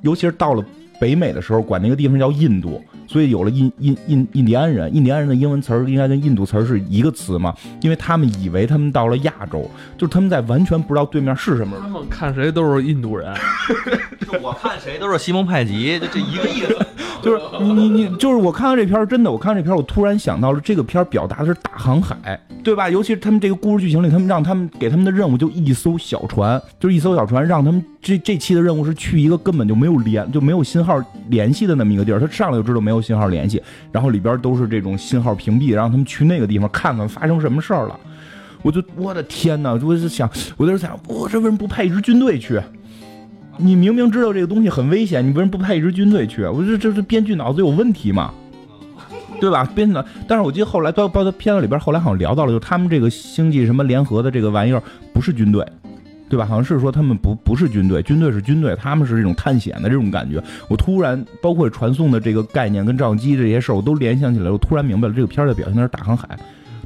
尤其是到了北美的时候，管那个地方叫印度。所以有了印印印印第安人，印第安人的英文词儿应该跟印度词儿是一个词嘛？因为他们以为他们到了亚洲，就是他们在完全不知道对面是什么。他们看谁都是印度人，我看谁都是西蒙派吉，就这一个意思。就是你你你，就是我看到这片儿，真的，我看到这片儿，我突然想到了这个片儿表达的是大航海，对吧？尤其是他们这个故事剧情里，他们让他们给他们的任务就一艘小船，就是一艘小船，让他们这这期的任务是去一个根本就没有连就没有信号联系的那么一个地儿，他上来就知道没有信号联系，然后里边都是这种信号屏蔽，让他们去那个地方看看发生什么事儿了。我就我的天哪！我就想，我在想，我这为什么不派一支军队去？你明明知道这个东西很危险，你为什么不派一支军队去？我这这这编剧脑子有问题嘛？对吧？编的，但是我记得后来包包括片子里边，后来好像聊到了，就他们这个星际什么联合的这个玩意儿不是军队，对吧？好像是说他们不不是军队，军队是军队，他们是这种探险的这种感觉。我突然包括传送的这个概念跟照相机这些事儿，我都联想起来，我突然明白了，这个片儿的表现的是大航海，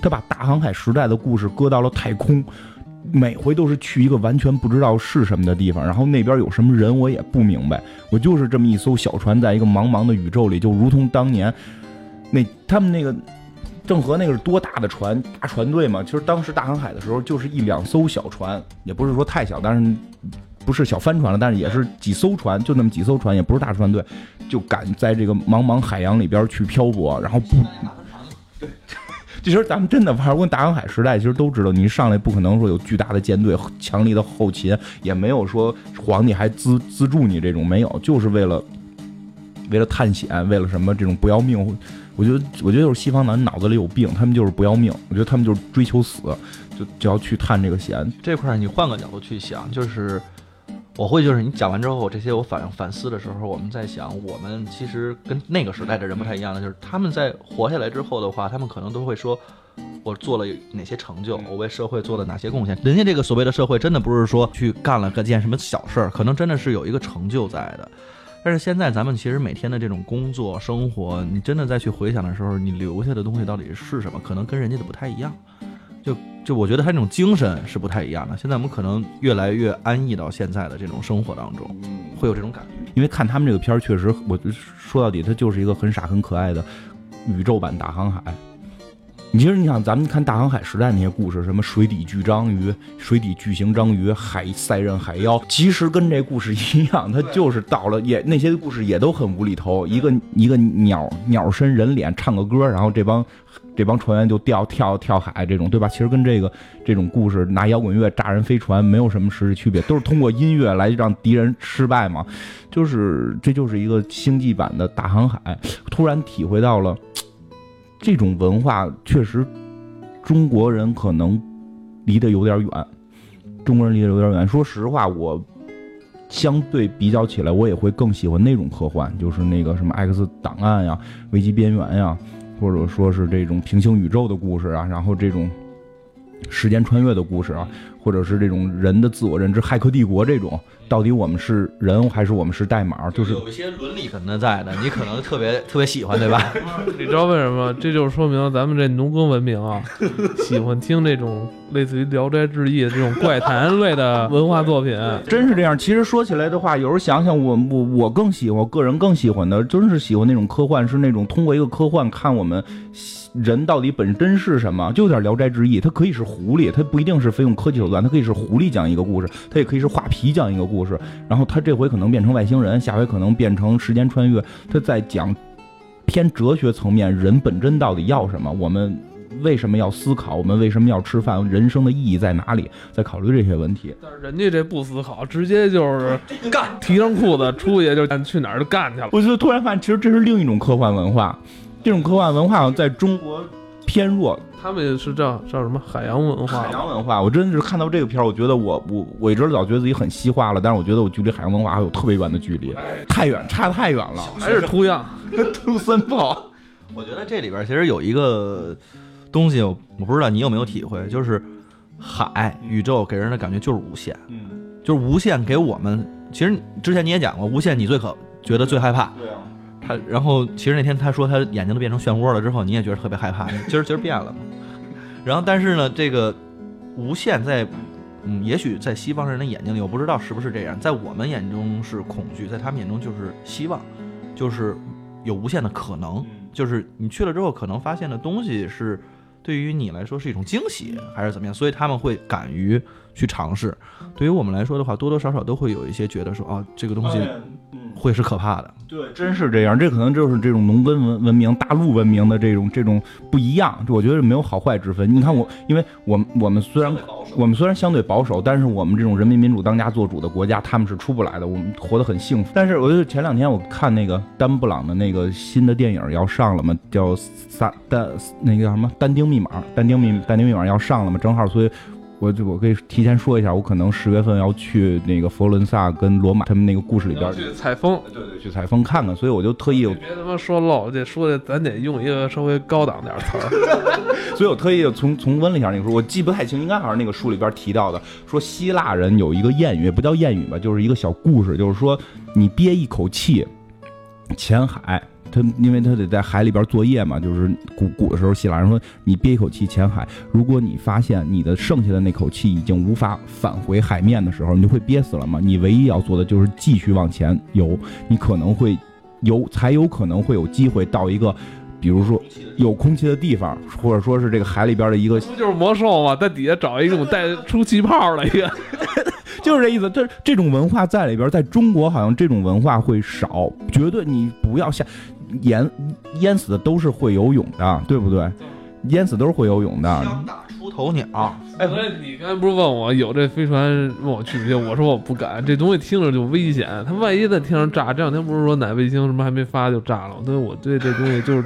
他把大航海时代的故事搁到了太空。每回都是去一个完全不知道是什么的地方，然后那边有什么人我也不明白，我就是这么一艘小船，在一个茫茫的宇宙里，就如同当年那他们那个郑和那个是多大的船，大船队嘛。其实当时大航海的时候，就是一两艘小船，也不是说太小，但是不是小帆船了，但是也是几艘船，就那么几艘船，也不是大船队，就敢在这个茫茫海洋里边去漂泊，然后不。其实咱们真的玩过大航海时代，其实都知道，你上来不可能说有巨大的舰队、强力的后勤，也没有说皇帝还资资助你这种，没有，就是为了为了探险，为了什么这种不要命。我觉得，我觉得就是西方男脑子里有病，他们就是不要命。我觉得他们就是追求死，就就要去探这个险。这块你换个角度去想，就是。我会就是你讲完之后，这些我反反思的时候，我们在想，我们其实跟那个时代的人不太一样的，就是他们在活下来之后的话，他们可能都会说，我做了哪些成就，我为社会做了哪些贡献。人家这个所谓的社会，真的不是说去干了个件什么小事儿，可能真的是有一个成就在的。但是现在咱们其实每天的这种工作生活，你真的再去回想的时候，你留下的东西到底是什么，可能跟人家的不太一样。就就我觉得他那种精神是不太一样的。现在我们可能越来越安逸到现在的这种生活当中，会有这种感觉。因为看他们这个片儿，确实，我说到底，他就是一个很傻很可爱的宇宙版大航海。你其实你想，咱们看大航海时代那些故事，什么水底巨章鱼、水底巨型章鱼、海塞壬海妖，其实跟这故事一样，它就是到了也那些故事也都很无厘头。一个一个鸟鸟身人脸唱个歌，然后这帮。这帮船员就掉跳跳海这种，对吧？其实跟这个这种故事拿摇滚乐炸人飞船没有什么实质区别，都是通过音乐来让敌人失败嘛。就是这就是一个星际版的大航海。突然体会到了这种文化，确实中国人可能离得有点远。中国人离得有点远。说实话，我相对比较起来，我也会更喜欢那种科幻，就是那个什么 X 档案呀、危机边缘呀。或者说是这种平行宇宙的故事啊，然后这种时间穿越的故事啊，或者是这种人的自我认知、骇客帝国这种。到底我们是人还是我们是代码？就是有一些伦理可能在的，你可能特别 特别喜欢，对吧？你知道为什么？这就说明咱们这农耕文明啊，喜欢听这种类似于《聊斋志异》的这种怪谈类的文化作品。真是这样。其实说起来的话，有时候想想，我我我更喜欢，我个人更喜欢的，真是喜欢那种科幻，是那种通过一个科幻看我们。人到底本真是什么？就有点《聊斋志异》，它可以是狐狸，它不一定是非用科技手段，它可以是狐狸讲一个故事，它也可以是画皮讲一个故事。然后它这回可能变成外星人，下回可能变成时间穿越。它在讲偏哲学层面，人本真到底要什么？我们为什么要思考？我们为什么要吃饭？人生的意义在哪里？在考虑这些问题。但是人家这不思考，直接就是干，提上裤子出去就去哪儿就干去了。我就突然发现，其实这是另一种科幻文化。这种科幻文化在中国偏弱，他们是叫叫什么海洋文化？海洋文化，我真的是看到这个片儿，我觉得我我我一直老觉得自己很西化了，但是我觉得我距离海洋文化还有特别远的距离，太远，差太远了。还是图样 图森炮。我觉得这里边其实有一个东西，我不知道你有没有体会，就是海宇宙给人的感觉就是无限，嗯，就是无限给我们。其实之前你也讲过，无限你最可。觉得最害怕。对啊，他然后其实那天他说他眼睛都变成漩涡了之后，你也觉得特别害怕。今儿今儿变了嘛。然后但是呢，这个无限在嗯，也许在西方人的眼睛里，我不知道是不是这样，在我们眼中是恐惧，在他们眼中就是希望，就是有无限的可能。就是你去了之后，可能发现的东西是对于你来说是一种惊喜，还是怎么样？所以他们会敢于去尝试。对于我们来说的话，多多少少都会有一些觉得说，哦，这个东西嗯，会是可怕的。对，真是这样。这可能就是这种农耕文文明、大陆文明的这种这种不一样。我觉得没有好坏之分。你看我，因为我们我们虽然我们虽然相对保守，但是我们这种人民民主当家作主的国家，他们是出不来的。我们活得很幸福。但是我就前两天我看那个丹布朗的那个新的电影要上了嘛，叫撒丹那个叫什么丹丁密码，丹丁密丹丁密码要上了嘛，正好所以。我就我可以提前说一下，我可能十月份要去那个佛罗伦萨跟罗马他们那个故事里边，去采风，对对，去采风看看，所以我就特意，别他妈说漏，这说的咱得用一个稍微高档点词儿。所以我特意重重温了一下那个书，我记不太清，应该好像那个书里边提到的，说希腊人有一个谚语，不叫谚语吧，就是一个小故事，就是说你憋一口气潜海。他因为他得在海里边作业嘛，就是鼓鼓的时候，希腊人说你憋一口气潜海，如果你发现你的剩下的那口气已经无法返回海面的时候，你就会憋死了嘛。你唯一要做的就是继续往前游，你可能会游，才有可能会有机会到一个，比如说有空气的地方，或者说是这个海里边的一个，不就是魔兽嘛，在底下找一种带出气泡的一个。就是这意思，这这种文化在里边，在中国好像这种文化会少，绝对你不要下。淹淹死的都是会游泳的，对不对？淹死都是会游泳的。枪打出头鸟。哎，你刚才不是问我有这飞船，问我去不去？我说我不敢，这东西听着就危险。它万一在天上炸，这两天不是说哪卫星什么还没发就炸了？所以，我对这东西就是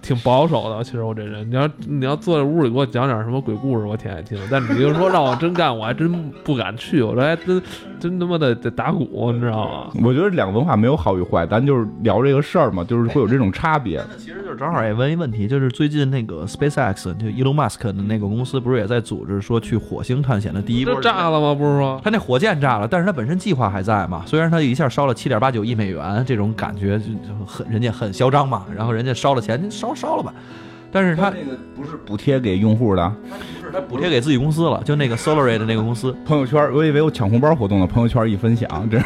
挺保守的。其实我这人，你要你要坐在屋里给我讲点什么鬼故事，我挺爱听。但你就说让我真干，我还真不敢去。我这还真真他妈的得打鼓，你知道吗？我觉得两个文化没有好与坏，咱就是聊这个事儿嘛，就是会有这种差别。那其实就是正好也问一问题，就是最近那个 SpaceX 就 Elon Musk 的那个公司，不是也在组织说去火星探险的第一波炸了吗？不是说他那火箭炸了，但是他本身计划还在嘛。虽然他一下烧了七点八九亿美元，这种感觉就很人家很嚣张嘛。然后人家烧了钱，烧烧了吧。但是他那个不是补贴给用户的，不是他补贴给自己公司了，就那个 Solarity 的那个公司朋友圈，我以为有抢红包活动呢，朋友圈一分享这。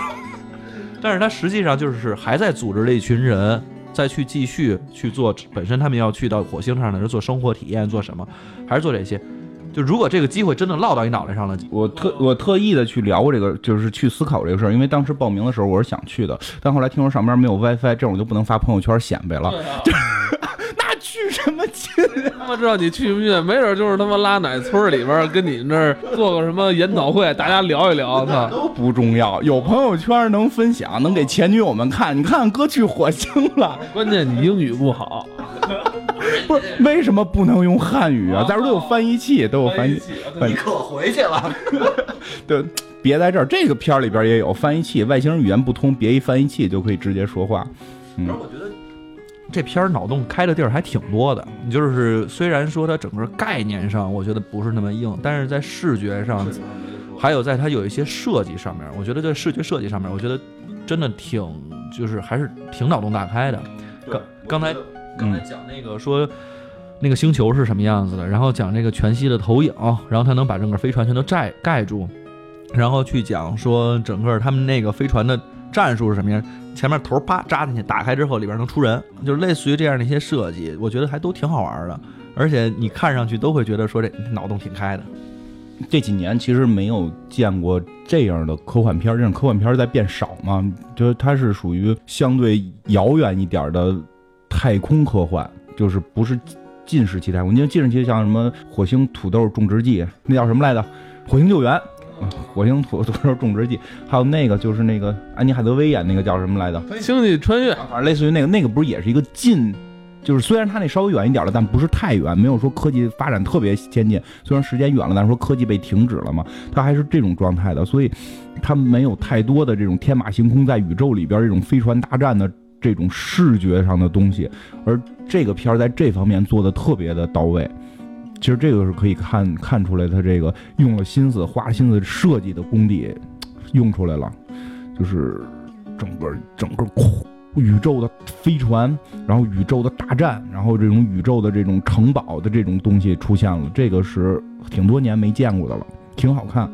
但是他实际上就是还在组织了一群人。再去继续去做，本身他们要去到火星上的是做生活体验，做什么，还是做这些？就如果这个机会真的落到你脑袋上了，我特我特意的去聊过这个，就是去思考这个事儿，因为当时报名的时候我是想去的，但后来听说上边没有 WiFi，这种就不能发朋友圈显摆了。什么劲？他妈知道你去不去？没准就是他妈拉奶村里边跟你那儿做个什么研讨会，大家聊一聊。操，都不重要，有朋友圈能分享，能给前女友们看。你看哥去火星了，关键你英语不好。不是为什么不能用汉语啊？咱这都有翻译器，都有翻译器。你可回去了。对，别在这儿。这个片儿里边也有翻译器，外星人语言不通，别一翻译器就可以直接说话。嗯，我觉得这片儿脑洞开的地儿还挺多的。你就是虽然说它整个概念上，我觉得不是那么硬，但是在视觉上，还有在它有一些设计上面，我觉得在视觉设计上面，我觉得真的挺就是还是挺脑洞大开的。刚刚才。刚才讲那个说，那个星球是什么样子的，然后讲这个全息的投影，然后它能把整个飞船全都盖盖住，然后去讲说整个他们那个飞船的战术是什么样，前面头啪扎进去，打开之后里边能出人，就是类似于这样的一些设计，我觉得还都挺好玩的，而且你看上去都会觉得说这脑洞挺开的。这几年其实没有见过这样的科幻片，这种科幻片在变少嘛，就是它是属于相对遥远一点的。太空科幻就是不是近时期太空，你像近时期像什么火星土豆种植记，那叫什么来着？火星救援，火星土土豆种植记，还有那个就是那个安妮海德薇演那个叫什么来着？星际穿越，反正类似于那个，那个不是也是一个近，就是虽然它那稍微远一点了，但不是太远，没有说科技发展特别先进。虽然时间远了，但是说科技被停止了嘛，它还是这种状态的，所以它没有太多的这种天马行空，在宇宙里边这种飞船大战的。这种视觉上的东西，而这个片儿在这方面做的特别的到位。其实这个是可以看看出来，他这个用了心思、花心思设计的功底用出来了。就是整个整个宇宙的飞船，然后宇宙的大战，然后这种宇宙的这种城堡的这种东西出现了，这个是挺多年没见过的了，挺好看，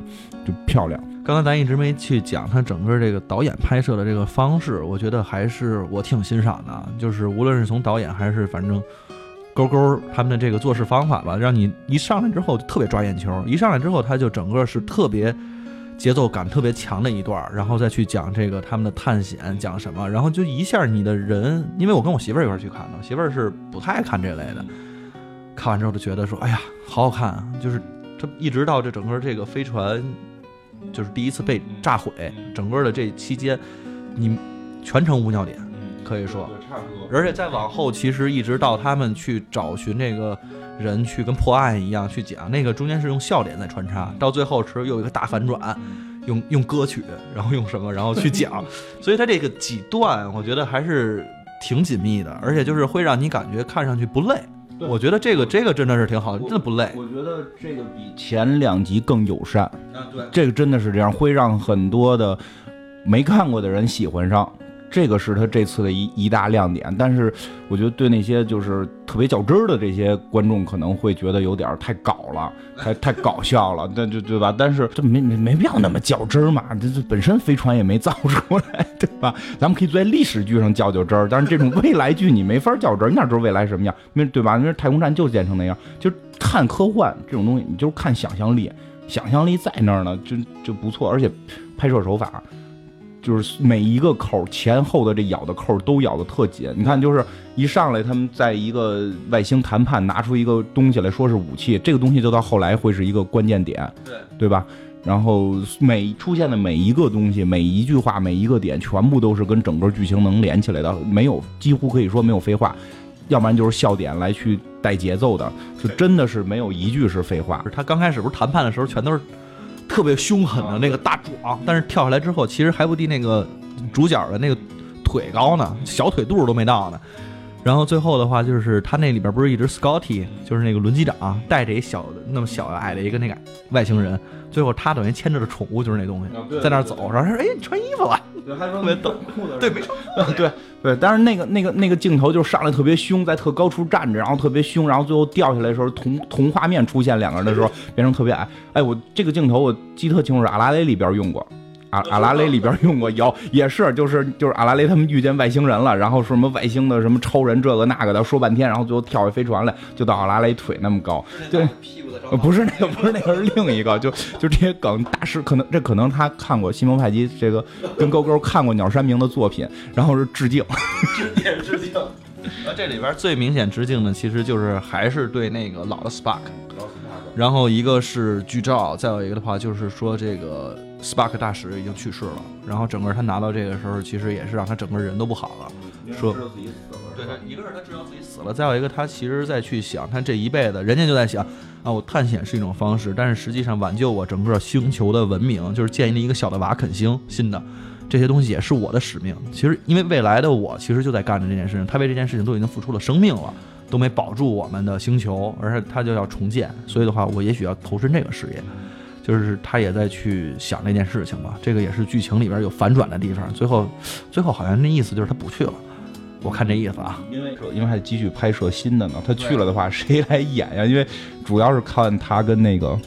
就漂亮。刚才咱一直没去讲他整个这个导演拍摄的这个方式，我觉得还是我挺欣赏的，就是无论是从导演还是反正勾勾他们的这个做事方法吧，让你一上来之后就特别抓眼球，一上来之后他就整个是特别节奏感特别强的一段，然后再去讲这个他们的探险，讲什么，然后就一下你的人，因为我跟我媳妇儿一块儿去看的，我媳妇儿是不太爱看这类的，看完之后就觉得说，哎呀，好好看啊，就是他一直到这整个这个飞船。就是第一次被炸毁，整个的这期间，你全程无尿点，可以说。而且再往后，其实一直到他们去找寻这个人，去跟破案一样去讲，那个中间是用笑点在穿插，到最后是又有一个大反转，用用歌曲，然后用什么，然后去讲，所以它这个几段，我觉得还是挺紧密的，而且就是会让你感觉看上去不累。我觉得这个这个真的是挺好的，真的不累。我觉得这个比前两集更友善。啊，对，这个真的是这样，会让很多的没看过的人喜欢上。这个是他这次的一一大亮点，但是我觉得对那些就是特别较真儿的这些观众可能会觉得有点太搞了，太太搞笑了，那就对吧？但是这没没没必要那么较真儿嘛，这这本身飞船也没造出来，对吧？咱们可以在历史剧上较较真儿，但是这种未来剧你没法较真儿，你哪知道未来什么样？因为对吧？因为太空站就建成那样，就是看科幻这种东西，你就是看想象力，想象力在那儿呢，就就不错，而且拍摄手法。就是每一个口前后的这咬的扣都咬的特紧，你看，就是一上来他们在一个外星谈判，拿出一个东西来说是武器，这个东西就到后来会是一个关键点，对对吧？然后每出现的每一个东西，每一句话，每一个点，全部都是跟整个剧情能连起来的，没有几乎可以说没有废话，要不然就是笑点来去带节奏的，就真的是没有一句是废话。他刚开始不是谈判的时候全都是。特别凶狠的那个大壮，但是跳下来之后，其实还不敌那个主角的那个腿高呢，小腿肚都没到呢。然后最后的话，就是他那里边不是一直 Scotty，就是那个轮机长带着一小那么小矮的一个那个外星人，最后他等于牵着的宠物就是那东西，在那走，然后说：“哎，你穿衣服了。”特别逗，对，对对。但是那个那个那个镜头就上来特别凶，在特高处站着，然后特别凶，然后最后掉下来的时候，同同画面出现两个人的时候，变成特别矮。哎，我这个镜头我记特清楚，是阿拉蕾里边用过。阿阿拉蕾里边用过，有 也是，就是就是阿拉蕾他们遇见外星人了，然后说什么外星的什么超人这个那个的，说半天，然后最后跳下飞船来，就到阿拉蕾腿那么高，对，屁股的 不是那个，不是那个，是另一个，就就这些梗大师可能这可能他看过西蒙派基这个跟勾勾看过鸟山明的作品，然后是致敬，致敬致敬。那这里边最明显致敬的其实就是还是对那个老的 Spark，然后一个是剧照，再有一个的话就是说这个。Spark 大使已经去世了，然后整个他拿到这个时候，其实也是让他整个人都不好了。说，对他一个是他知道自己死了，再有一个他其实在去想，他这一辈子，人家就在想啊，我探险是一种方式，但是实际上挽救我整个星球的文明，就是建立一个小的瓦肯星，新的这些东西也是我的使命。其实因为未来的我其实就在干着这件事情，他为这件事情都已经付出了生命了，都没保住我们的星球，而且他就要重建，所以的话，我也许要投身这个事业。就是他也在去想这件事情吧，这个也是剧情里边有反转的地方。最后，最后好像那意思就是他不去了，我看这意思啊。因为因为还得继续拍摄新的呢，他去了的话谁来演呀？因为主要是看他跟那个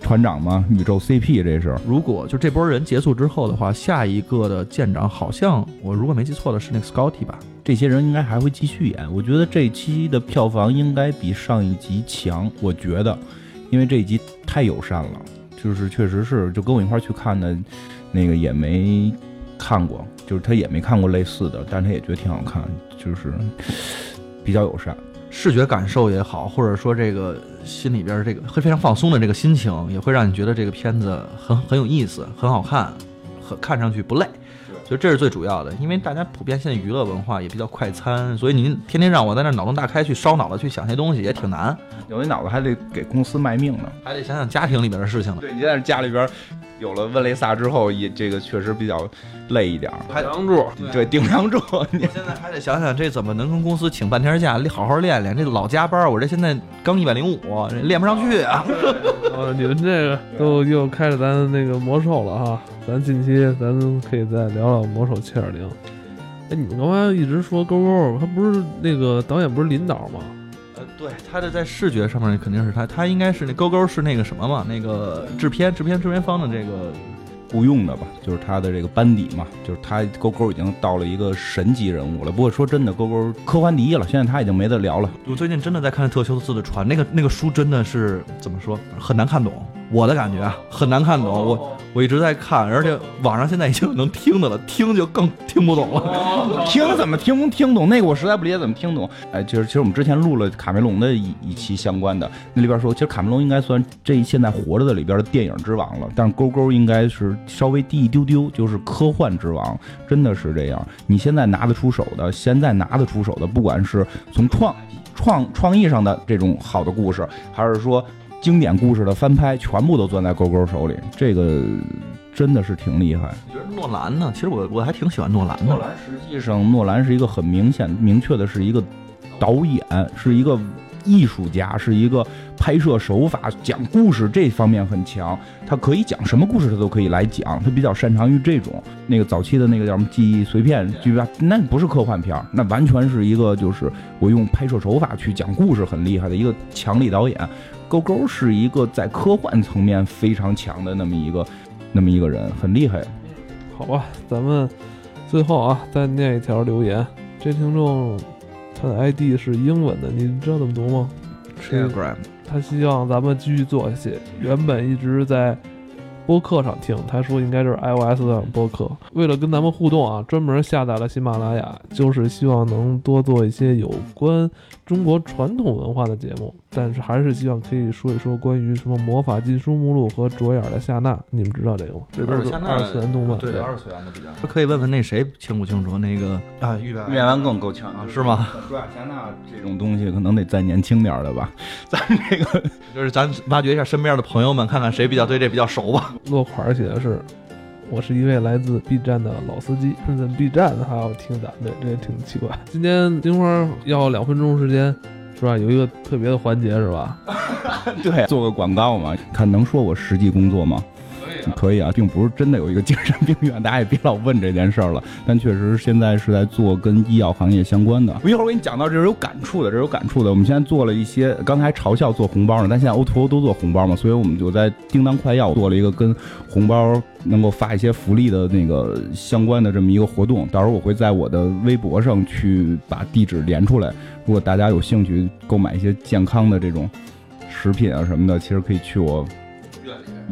船长嘛，宇宙 CP 这是。如果就这波人结束之后的话，下一个的舰长好像我如果没记错的是那个 Scotty 吧？这些人应该还会继续演。我觉得这期的票房应该比上一集强，我觉得，因为这一集太友善了。就是确实是，就跟我一块去看的，那个也没看过，就是他也没看过类似的，但他也觉得挺好看，就是比较友善，视觉感受也好，或者说这个心里边这个会非常放松的这个心情，也会让你觉得这个片子很很有意思，很好看，很看上去不累。所以这是最主要的，因为大家普遍现在娱乐文化也比较快餐，所以您天天让我在那脑洞大开去烧脑子去想些东西也挺难，有那脑子还得给公司卖命呢，还得想想家庭里边的事情呢。对，你在家里边有了温雷萨之后，也这个确实比较累一点。顶梁柱，对，顶梁柱。你现在还得想想这怎么能跟公司请半天假，好好练练。这老加班，我这现在刚一百零五，练不上去啊。呃，你们这个都又开始咱那个魔兽了哈。咱近期咱可以再聊聊魔兽七点零。哎，你们刚才一直说勾勾，他不是那个导演不是领导吗？对，他的在视觉上面肯定是他，他应该是那勾勾是那个什么嘛，那个制片制片制片方的这个雇佣的吧，就是他的这个班底嘛，就是他勾勾已经到了一个神级人物了。不过说真的，勾勾科幻第一了，现在他已经没得聊了。我最近真的在看特修斯的船，那个那个书真的是怎么说很难看懂，我的感觉啊很难看懂。我我一直在看，而且网上现在已经能听的了，听就更听不懂了。听怎么听听懂那个我实在不理解怎么听懂。哎，其实其实我们之前录了卡梅隆的一一期相关的，那里边说，其实卡梅隆应该算这现在活着的里边的电影之王了，但是勾勾应该是稍微低一丢丢，就是科幻之王，真的是这样。你现在拿得出手的，现在拿得出手的，不管是从创创创意上的这种好的故事，还是说经典故事的翻拍，全部都攥在勾勾手里，这个真的是挺厉害。你觉得诺兰呢？其实我我还挺喜欢诺兰的。诺兰实际上，诺兰是一个很明显、明确的是一个导演，是一个艺术家，是一个拍摄手法、讲故事这方面很强。他可以讲什么故事，他都可以来讲。他比较擅长于这种。那个早期的那个叫什么记忆碎片，记吧？那不是科幻片儿，那完全是一个就是我用拍摄手法去讲故事很厉害的一个强力导演。勾勾是一个在科幻层面非常强的那么一个那么一个人，很厉害。好吧，咱们最后啊，再念一条留言。这听众他的 ID 是英文的，你知道怎么读吗？是 Telegram 他希望咱们继续做下去。原本一直在播客上听，他说应该就是 iOS 上播客。为了跟咱们互动啊，专门下载了喜马拉雅，就是希望能多做一些有关中国传统文化的节目。但是还是希望可以说一说关于什么魔法禁书目录和着眼的夏娜，你们知道这个吗？这边是夏娜二次元动漫。对二次元的比较。可以问问那谁清不清楚那个啊？玉白面完更够呛啊是吗？卓雅夏娜这种东西可能得再年轻点儿的吧。咱们这个 就是咱挖掘一下身边的朋友们，看看谁比较对这比较熟吧。落款写的是：“我是一位来自 B 站的老司机，在 B 站还要听咱们，这也挺奇怪。”今天金花要两分钟时间，是吧？有一个特别的环节，是吧？对做个广告嘛，看能说我实际工作吗？可以啊，并不是真的有一个精神病院，大家也别老问这件事儿了。但确实现在是在做跟医药行业相关的。我一会儿给你讲到，这是有感触的，这是有感触的。我们现在做了一些，刚才嘲笑做红包呢，但现在 oto 都做红包嘛，所以我们就在叮当快药做了一个跟红包能够发一些福利的那个相关的这么一个活动。到时候我会在我的微博上去把地址连出来，如果大家有兴趣购买一些健康的这种食品啊什么的，其实可以去我。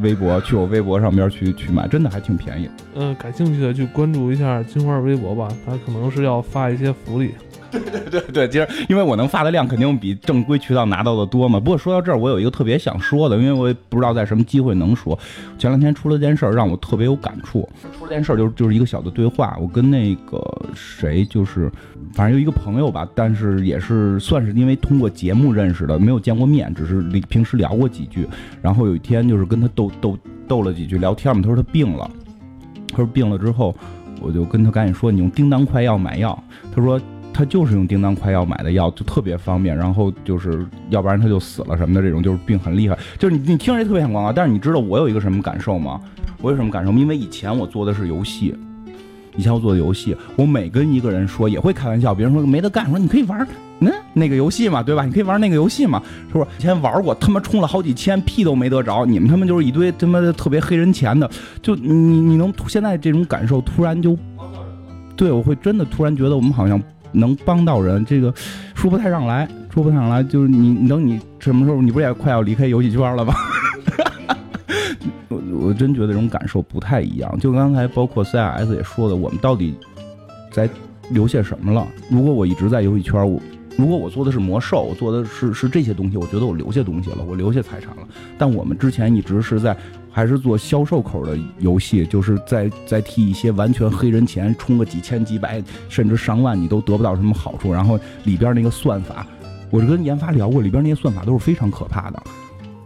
微博去我微博上边去去买，真的还挺便宜。嗯，感兴趣的去关注一下金花微博吧，他可能是要发一些福利。对对对，其实因为我能发的量肯定比正规渠道拿到的多嘛。不过说到这儿，我有一个特别想说的，因为我也不知道在什么机会能说。前两天出了件事儿，让我特别有感触。出了件事儿就是就是一个小的对话，我跟那个谁就是反正有一个朋友吧，但是也是算是因为通过节目认识的，没有见过面，只是平时聊过几句。然后有一天就是跟他斗斗斗了几句聊天嘛，他说他病了，他说病了之后，我就跟他赶紧说你用叮当快药买药。他说。他就是用叮当快药买的药，就特别方便。然后就是要不然他就死了什么的，这种就是病很厉害。就是你你听着特别像广告，但是你知道我有一个什么感受吗？我有什么感受？因为以前我做的是游戏，以前我做的游戏，我每跟一个人说也会开玩笑，别人说没得干，说你可以玩嗯那个游戏嘛，对吧？你可以玩那个游戏嘛，是不是？以前玩过，他妈充了好几千，屁都没得着。你们他妈就是一堆他妈的特别黑人钱的，就你你能现在这种感受突然就，对我会真的突然觉得我们好像。能帮到人，这个说不太上来，说不上来。就是你等你什么时候，你不是也快要离开游戏圈了吗？我我真觉得这种感受不太一样。就刚才包括 CIS 也说的，我们到底在留下什么了？如果我一直在游戏圈，我如果我做的是魔兽，我做的是是这些东西，我觉得我留下东西了，我留下财产了。但我们之前一直是在。还是做销售口的游戏，就是在在替一些完全黑人钱充个几千几百甚至上万，你都得不到什么好处。然后里边那个算法，我是跟研发聊过，里边那些算法都是非常可怕的。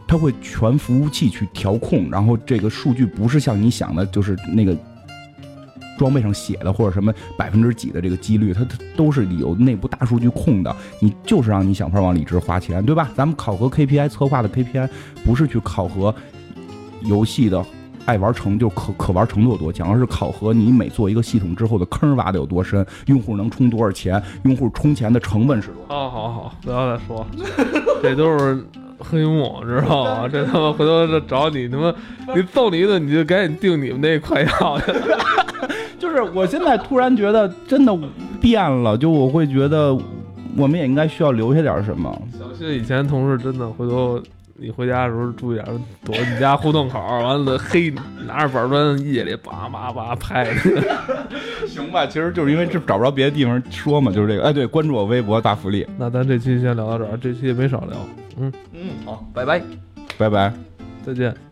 它会全服务器去调控，然后这个数据不是像你想的，就是那个装备上写的或者什么百分之几的这个几率，它都是有内部大数据控的。你就是让你想法往里直花钱，对吧？咱们考核 KPI 策划的 KPI 不是去考核。游戏的爱玩程就可可玩程度有多强，而是考核你每做一个系统之后的坑挖的有多深，用户能充多少钱，用户充钱的成本是多少。好好好，不要再说，这都是黑幕，知道吗？这他妈回头这找你他妈，你揍你一顿，你就赶紧订你们那快药去。就是我现在突然觉得真的变了，就我会觉得我们也应该需要留下点什么。小心以前同事真的回头。你回家的时候注意点，躲你家胡同口，完了黑拿着板砖夜里叭叭叭拍。行吧，其实就是因为这找不着别的地方说嘛，就是这个。哎，对，关注我微博大福利。那咱这期先聊到这儿，这期也没少聊。嗯嗯，好，拜拜，拜拜，再见。